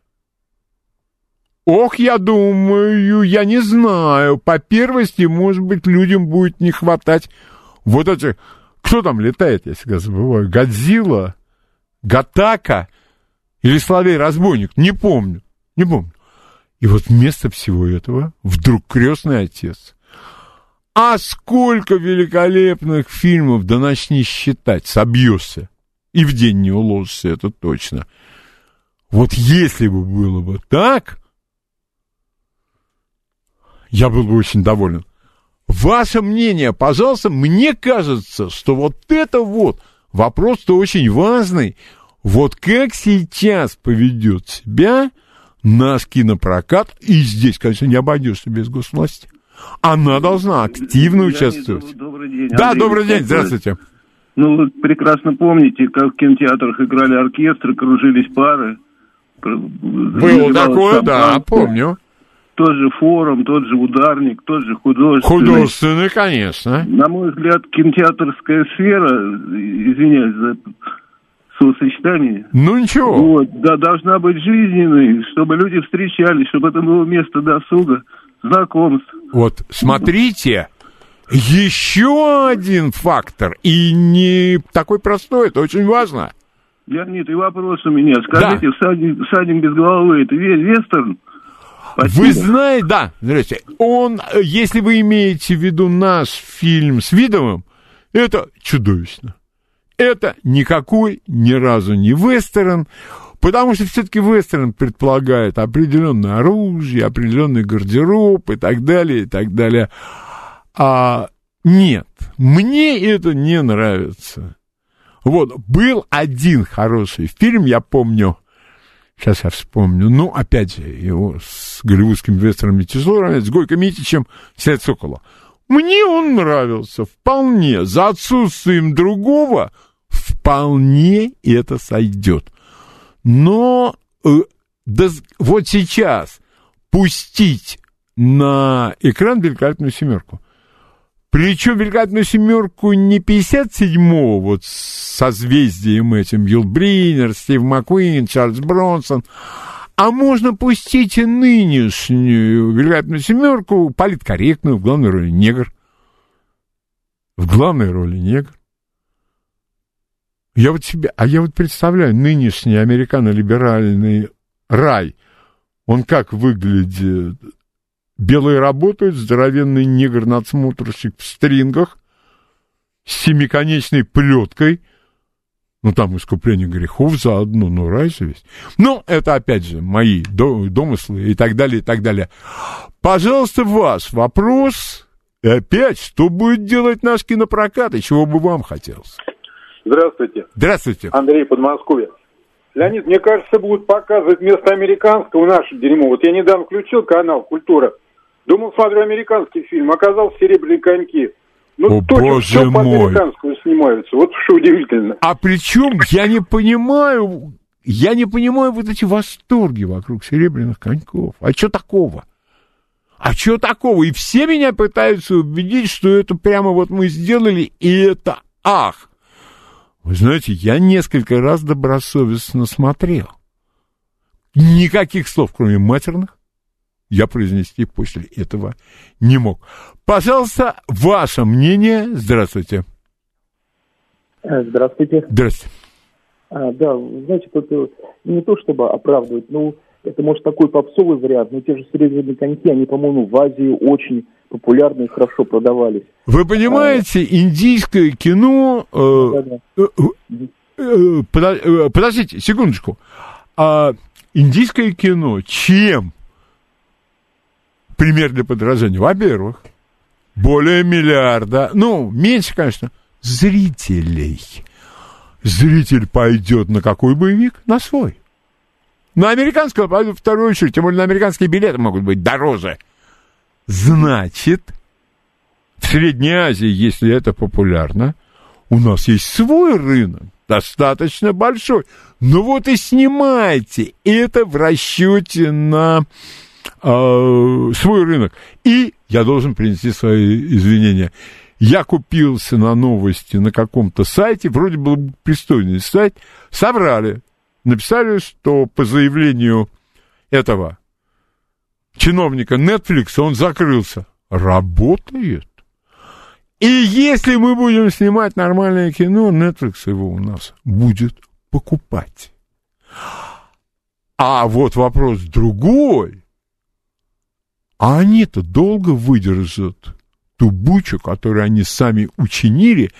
Ох, я думаю, я не знаю. По первости, может быть, людям будет не хватать вот этих... Кто там летает, я всегда забываю? Годзилла? Гатака? Или Соловей-разбойник? Не помню. Не помню. И вот вместо всего этого вдруг крестный отец. А сколько великолепных фильмов, да начни считать, собьешься. И в день не уложишься, это точно. Вот если бы было бы так, я был бы очень доволен. Ваше мнение, пожалуйста, мне кажется, что вот это вот вопрос-то очень важный. Вот как сейчас поведет себя наш кинопрокат, и здесь, конечно, не обойдешься без госвласти. Она должна активно участвовать. Добрый день. Да, Андрей, добрый день, здравствуйте. Ну, вы прекрасно помните, как в кинотеатрах играли оркестры, кружились пары. Было такое, да, помню тот же форум, тот же ударник, тот же художественный. Художественный, конечно. На мой взгляд, кинотеатрская сфера, извиняюсь за словосочетание. Ну ничего. Вот, да, должна быть жизненной, чтобы люди встречались, чтобы это было место досуга, знакомств. Вот, смотрите, еще один фактор, и не такой простой, это очень важно. Леонид, и вопрос у меня. Скажите, да. всадник, всадник без головы, это вестерн? Спасибо. Вы знаете, да, здрасте. Он, если вы имеете в виду наш фильм с Видовым, это чудовищно. Это никакой ни разу не вестерн, потому что все-таки вестерн предполагает определенное оружие, определенный гардероб и так далее, и так далее. А нет, мне это не нравится. Вот, был один хороший фильм, я помню, Сейчас я вспомню. Ну, опять его с голливудским тяжело равнять, с Гойко Митичем «След сокола». Мне он нравился вполне. За отсутствием другого вполне это сойдет. Но э, да, вот сейчас пустить на экран великолепную семерку. Причем великолепную семерку не 57-го, вот с созвездием этим, Юл Бринер, Стив Маккуин, Чарльз Бронсон, а можно пустить и нынешнюю великолепную семерку, политкорректную, в главной роли негр. В главной роли негр. Я вот себе, а я вот представляю, нынешний американо-либеральный рай, он как выглядит? Белые работают, здоровенный негр-надсмотрщик в стрингах, с семиконечной плеткой, ну, там искупление грехов заодно, ну, рай же весь. Ну, это, опять же, мои домыслы и так далее, и так далее. Пожалуйста, ваш вопрос. И опять, что будет делать наш кинопрокат, и чего бы вам хотелось? Здравствуйте. Здравствуйте. Андрей, Подмосковье. Леонид, мне кажется, будут показывать вместо американского наше дерьмо. Вот я недавно включил канал «Культура». Думал, смотрю американский фильм, оказался «Серебряные коньки». Ну, О, точно боже все мой. по-американскому снимаются. Вот что удивительно. А причем, я не понимаю, я не понимаю вот эти восторги вокруг «Серебряных коньков». А что такого? А что такого? И все меня пытаются убедить, что это прямо вот мы сделали, и это ах. Вы знаете, я несколько раз добросовестно смотрел. Никаких слов, кроме матерных, я произнести после этого не мог. Пожалуйста, ваше мнение. Здравствуйте. Э, здравствуйте. Здравствуйте. А, да, знаете, это не то чтобы оправдывать, но это, может, такой попсовый вариант, но те же серебряные коньки, они, по-моему, в Азии очень популярны и хорошо продавались. Вы понимаете, а... индийское кино... Э, да, да. Э, э, подождите, секундочку. А индийское кино чем пример для подражания? Во-первых, более миллиарда, ну, меньше, конечно, зрителей. Зритель пойдет на какой боевик? На свой. На американского пойдет в вторую очередь, тем более на американские билеты могут быть дороже. Значит, в Средней Азии, если это популярно, у нас есть свой рынок, достаточно большой. Ну вот и снимайте это в расчете на э, свой рынок. И я должен принести свои извинения. Я купился на новости на каком-то сайте, вроде был пристойный сайт, собрали, написали, что по заявлению этого чиновника Netflix он закрылся. Работает. И если мы будем снимать нормальное кино, Netflix его у нас будет покупать. А вот вопрос другой. А они-то долго выдержат ту бучу, которую они сами учинили,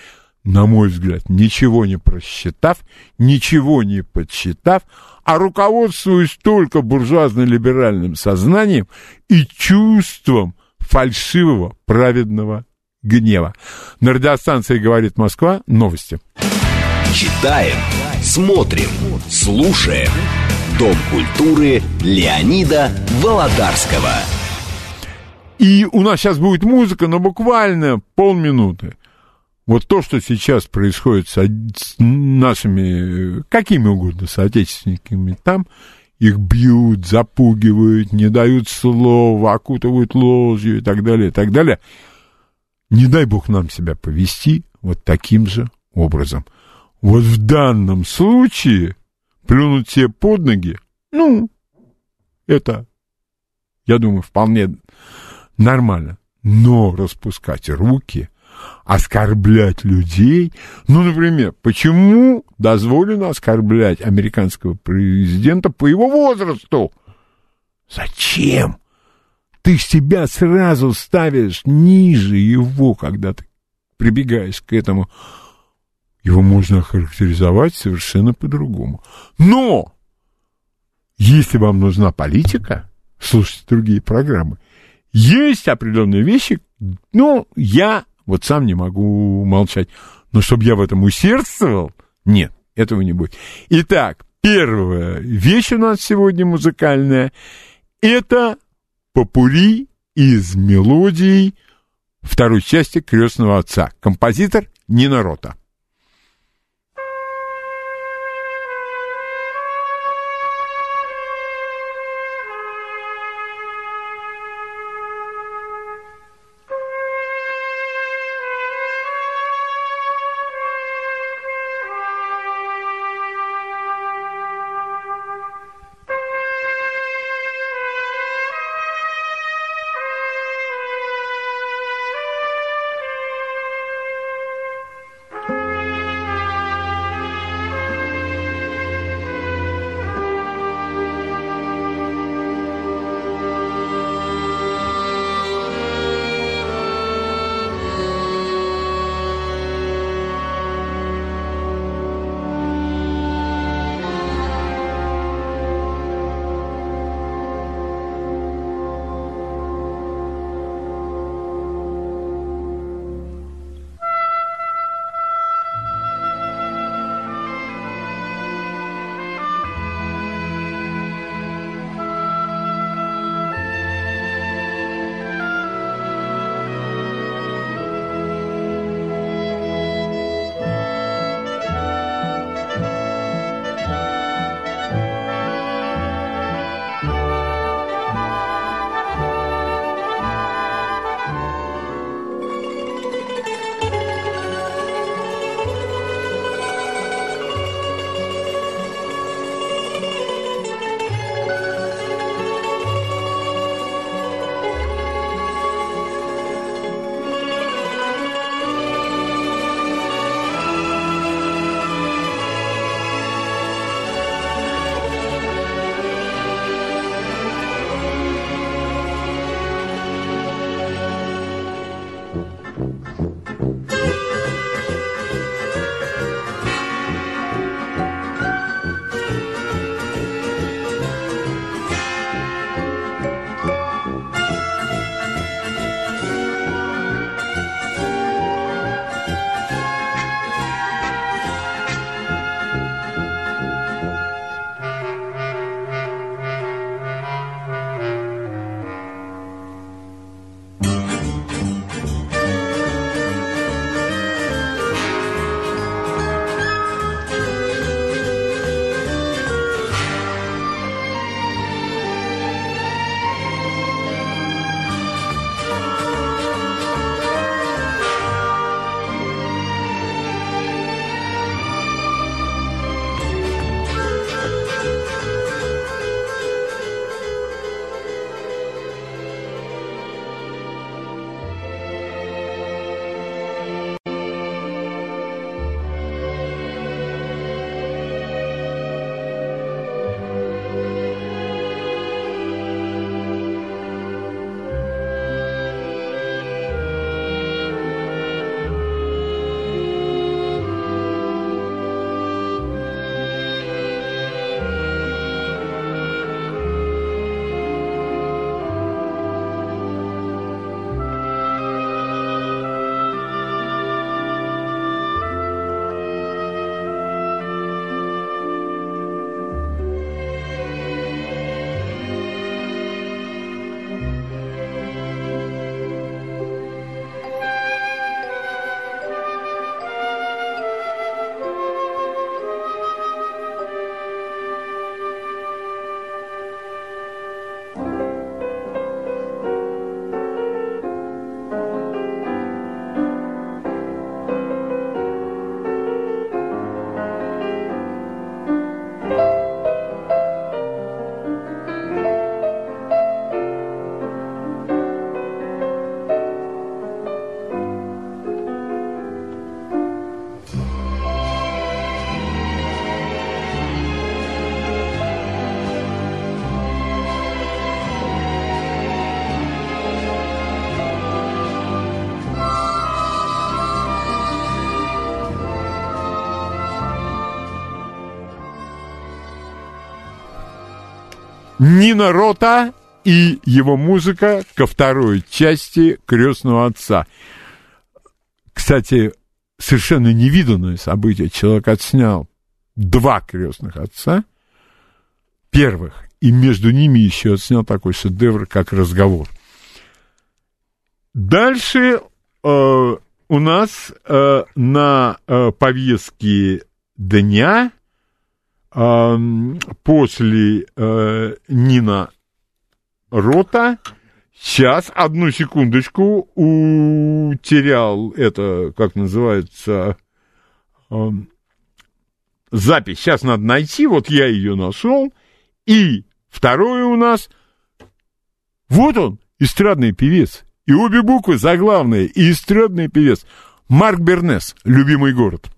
на мой взгляд, ничего не просчитав, ничего не подсчитав, а руководствуясь только буржуазно-либеральным сознанием и чувством фальшивого праведного гнева. На радиостанции «Говорит Москва» новости. Читаем, смотрим, слушаем. Дом культуры Леонида Володарского. И у нас сейчас будет музыка, но буквально полминуты. Вот то, что сейчас происходит с, нашими, какими угодно соотечественниками там, их бьют, запугивают, не дают слова, окутывают ложью и так далее, и так далее. Не дай бог нам себя повести вот таким же образом. Вот в данном случае плюнуть себе под ноги, ну, это, я думаю, вполне нормально. Но распускать руки, оскорблять людей, ну, например, почему дозволено оскорблять американского президента по его возрасту? Зачем? Ты себя сразу ставишь ниже его, когда ты прибегаешь к этому. Его можно охарактеризовать совершенно по-другому. Но, если вам нужна политика, слушайте другие программы, есть определенные вещи, ну, я вот сам не могу молчать. Но чтобы я в этом усердствовал, нет, этого не будет. Итак, первая вещь у нас сегодня музыкальная, это попури из мелодий второй части «Крестного отца». Композитор Нина Рота. Нина Рота и его музыка ко второй части «Крестного отца». Кстати, совершенно невиданное событие. Человек отснял два крестных отца, первых, и между ними еще отснял такой шедевр, как разговор. Дальше э, у нас э, на э, повестке дня после э, Нина Рота Сейчас, одну секундочку, утерял это, как называется, запись. Сейчас надо найти, вот я ее нашел. И второе у нас, вот он, эстрадный певец. И обе буквы заглавные, и эстрадный певец. Марк Бернес, любимый город.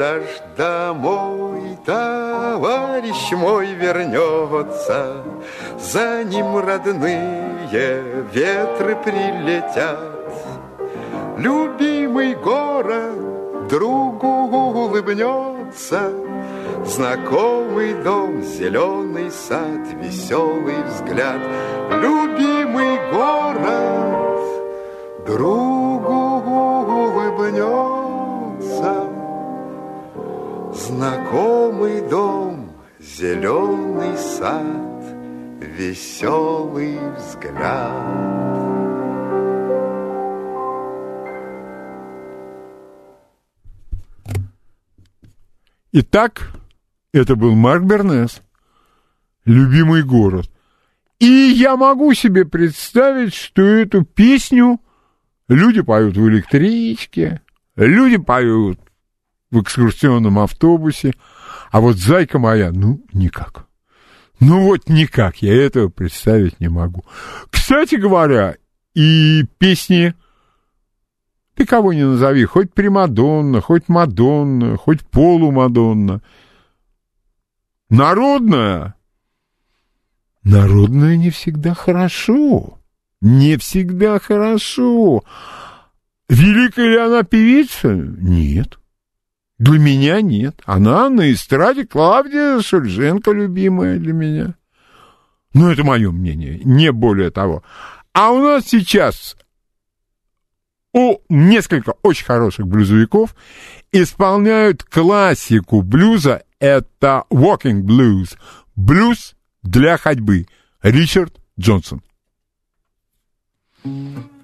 Ж домой товарищ мой вернется, За ним родные ветры прилетят. Любимый город другу улыбнется, Знакомый дом, зеленый сад, веселый взгляд, Любимый город другу улыбнется. Знакомый дом, зеленый сад, веселый взгляд. Итак, это был Марк Бернес, любимый город. И я могу себе представить, что эту песню люди поют в электричке, люди поют в экскурсионном автобусе, а вот «Зайка моя», ну, никак. Ну вот никак, я этого представить не могу. Кстати говоря, и песни ты кого не назови, хоть Примадонна, хоть Мадонна, хоть Полумадонна. Народная. Народная не всегда хорошо. Не всегда хорошо. Великая ли она певица? Нет. Для меня нет. Она на эстраде Клавдия Шульженко любимая для меня. Ну, это мое мнение, не более того. А у нас сейчас у несколько очень хороших блюзовиков исполняют классику блюза, это walking blues, блюз для ходьбы, Ричард Джонсон. Woke up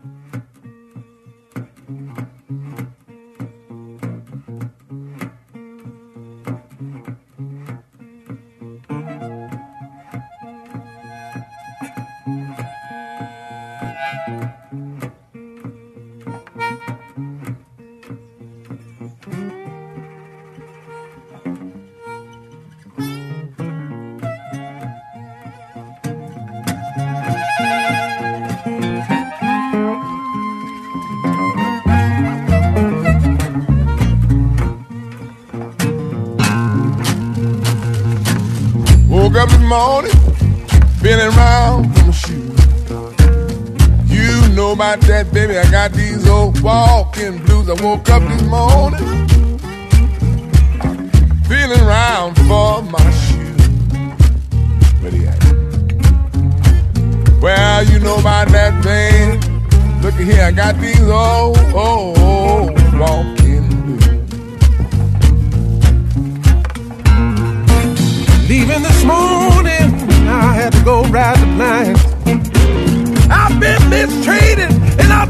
this morning, feeling round for my shoes. You know about that, baby. I got these old walking blues. I woke up this morning, feeling round for my shoes. Where they at? Well, you know about that, man. Look at here, I got these old, old, old walking Leaving this morning, I had to go ride the blind. I've been mistreated and I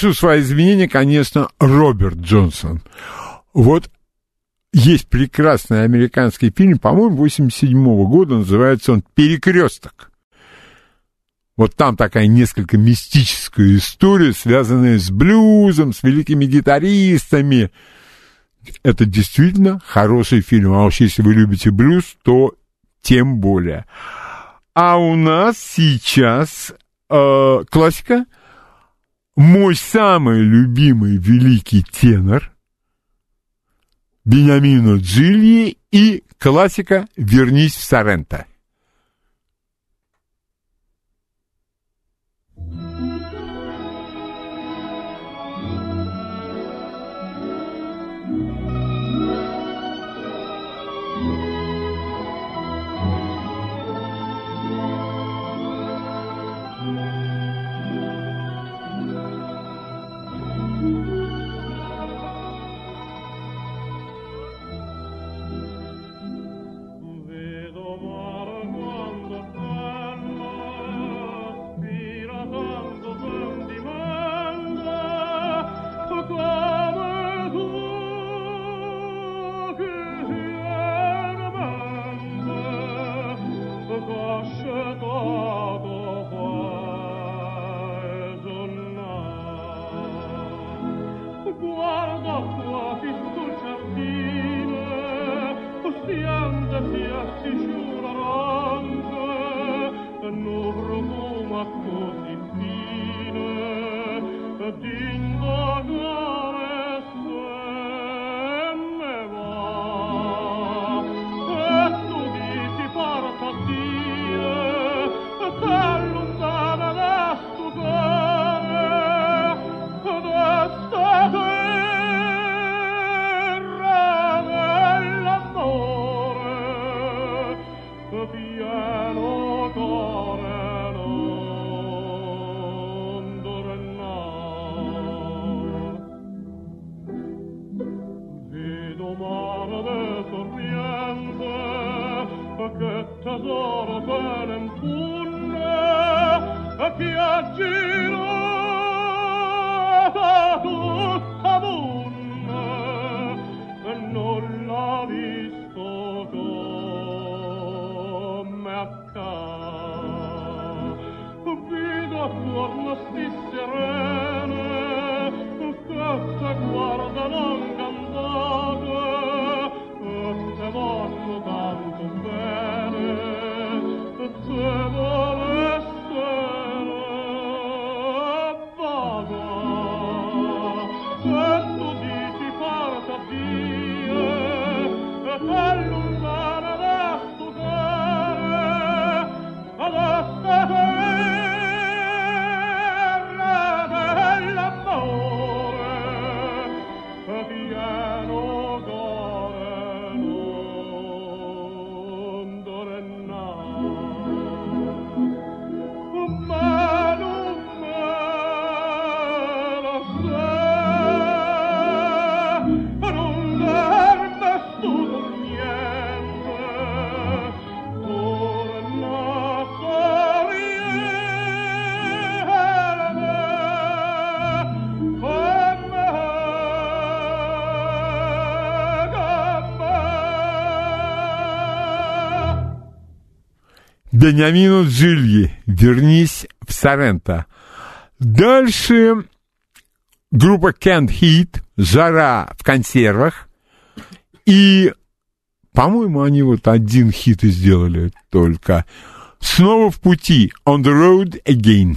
Приношу свои извинения, конечно, Роберт Джонсон. Вот есть прекрасный американский фильм, по-моему, 87 -го года, называется он «Перекресток». Вот там такая несколько мистическая история, связанная с блюзом, с великими гитаристами. Это действительно хороший фильм. А уж если вы любите блюз, то тем более. А у нас сейчас э, классика. Мой самый любимый великий тенор Бениамино Джилли и классика «Вернись в Соренто». Бениамину Джильи «Вернись в Соренто». Дальше группа Can't Heat «Жара в консервах». И, по-моему, они вот один хит и сделали только. Снова в пути «On the road again».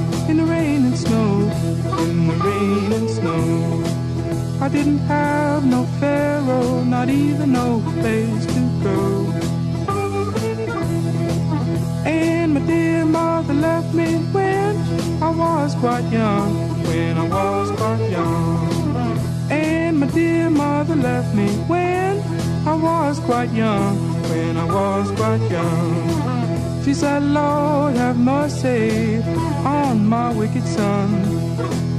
in the rain and snow, in the rain and snow. I didn't have no pharaoh, not even no place to go. And my dear mother left me when I was quite young, when I was quite young. And my dear mother left me when I was quite young, when I was quite young. She said, Lord, have mercy on my wicked son.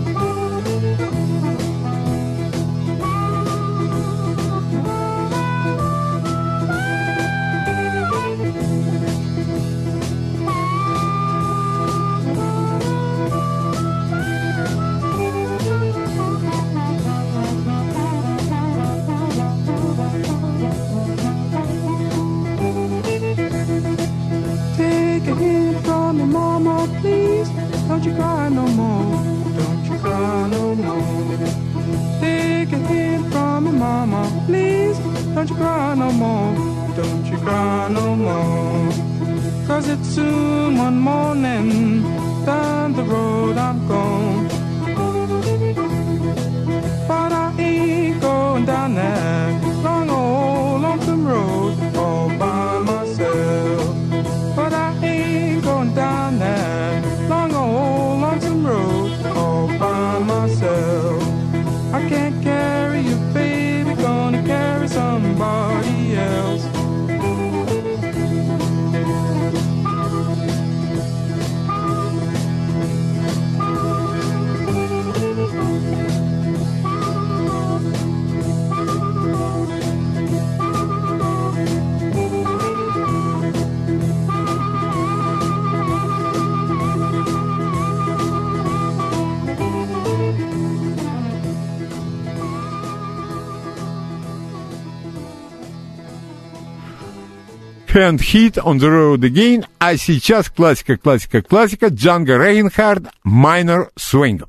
mama, please, don't you cry no more. Don't you cry no more. Take a hint from a mama, please, don't you cry no more. Don't you cry no more. Cause it's soon one morning, down the road I'm gone. But I ain't going down there. Hand Hit on the Road Again, а сейчас классика, классика, классика Джанго Рейнхард Minor Swing.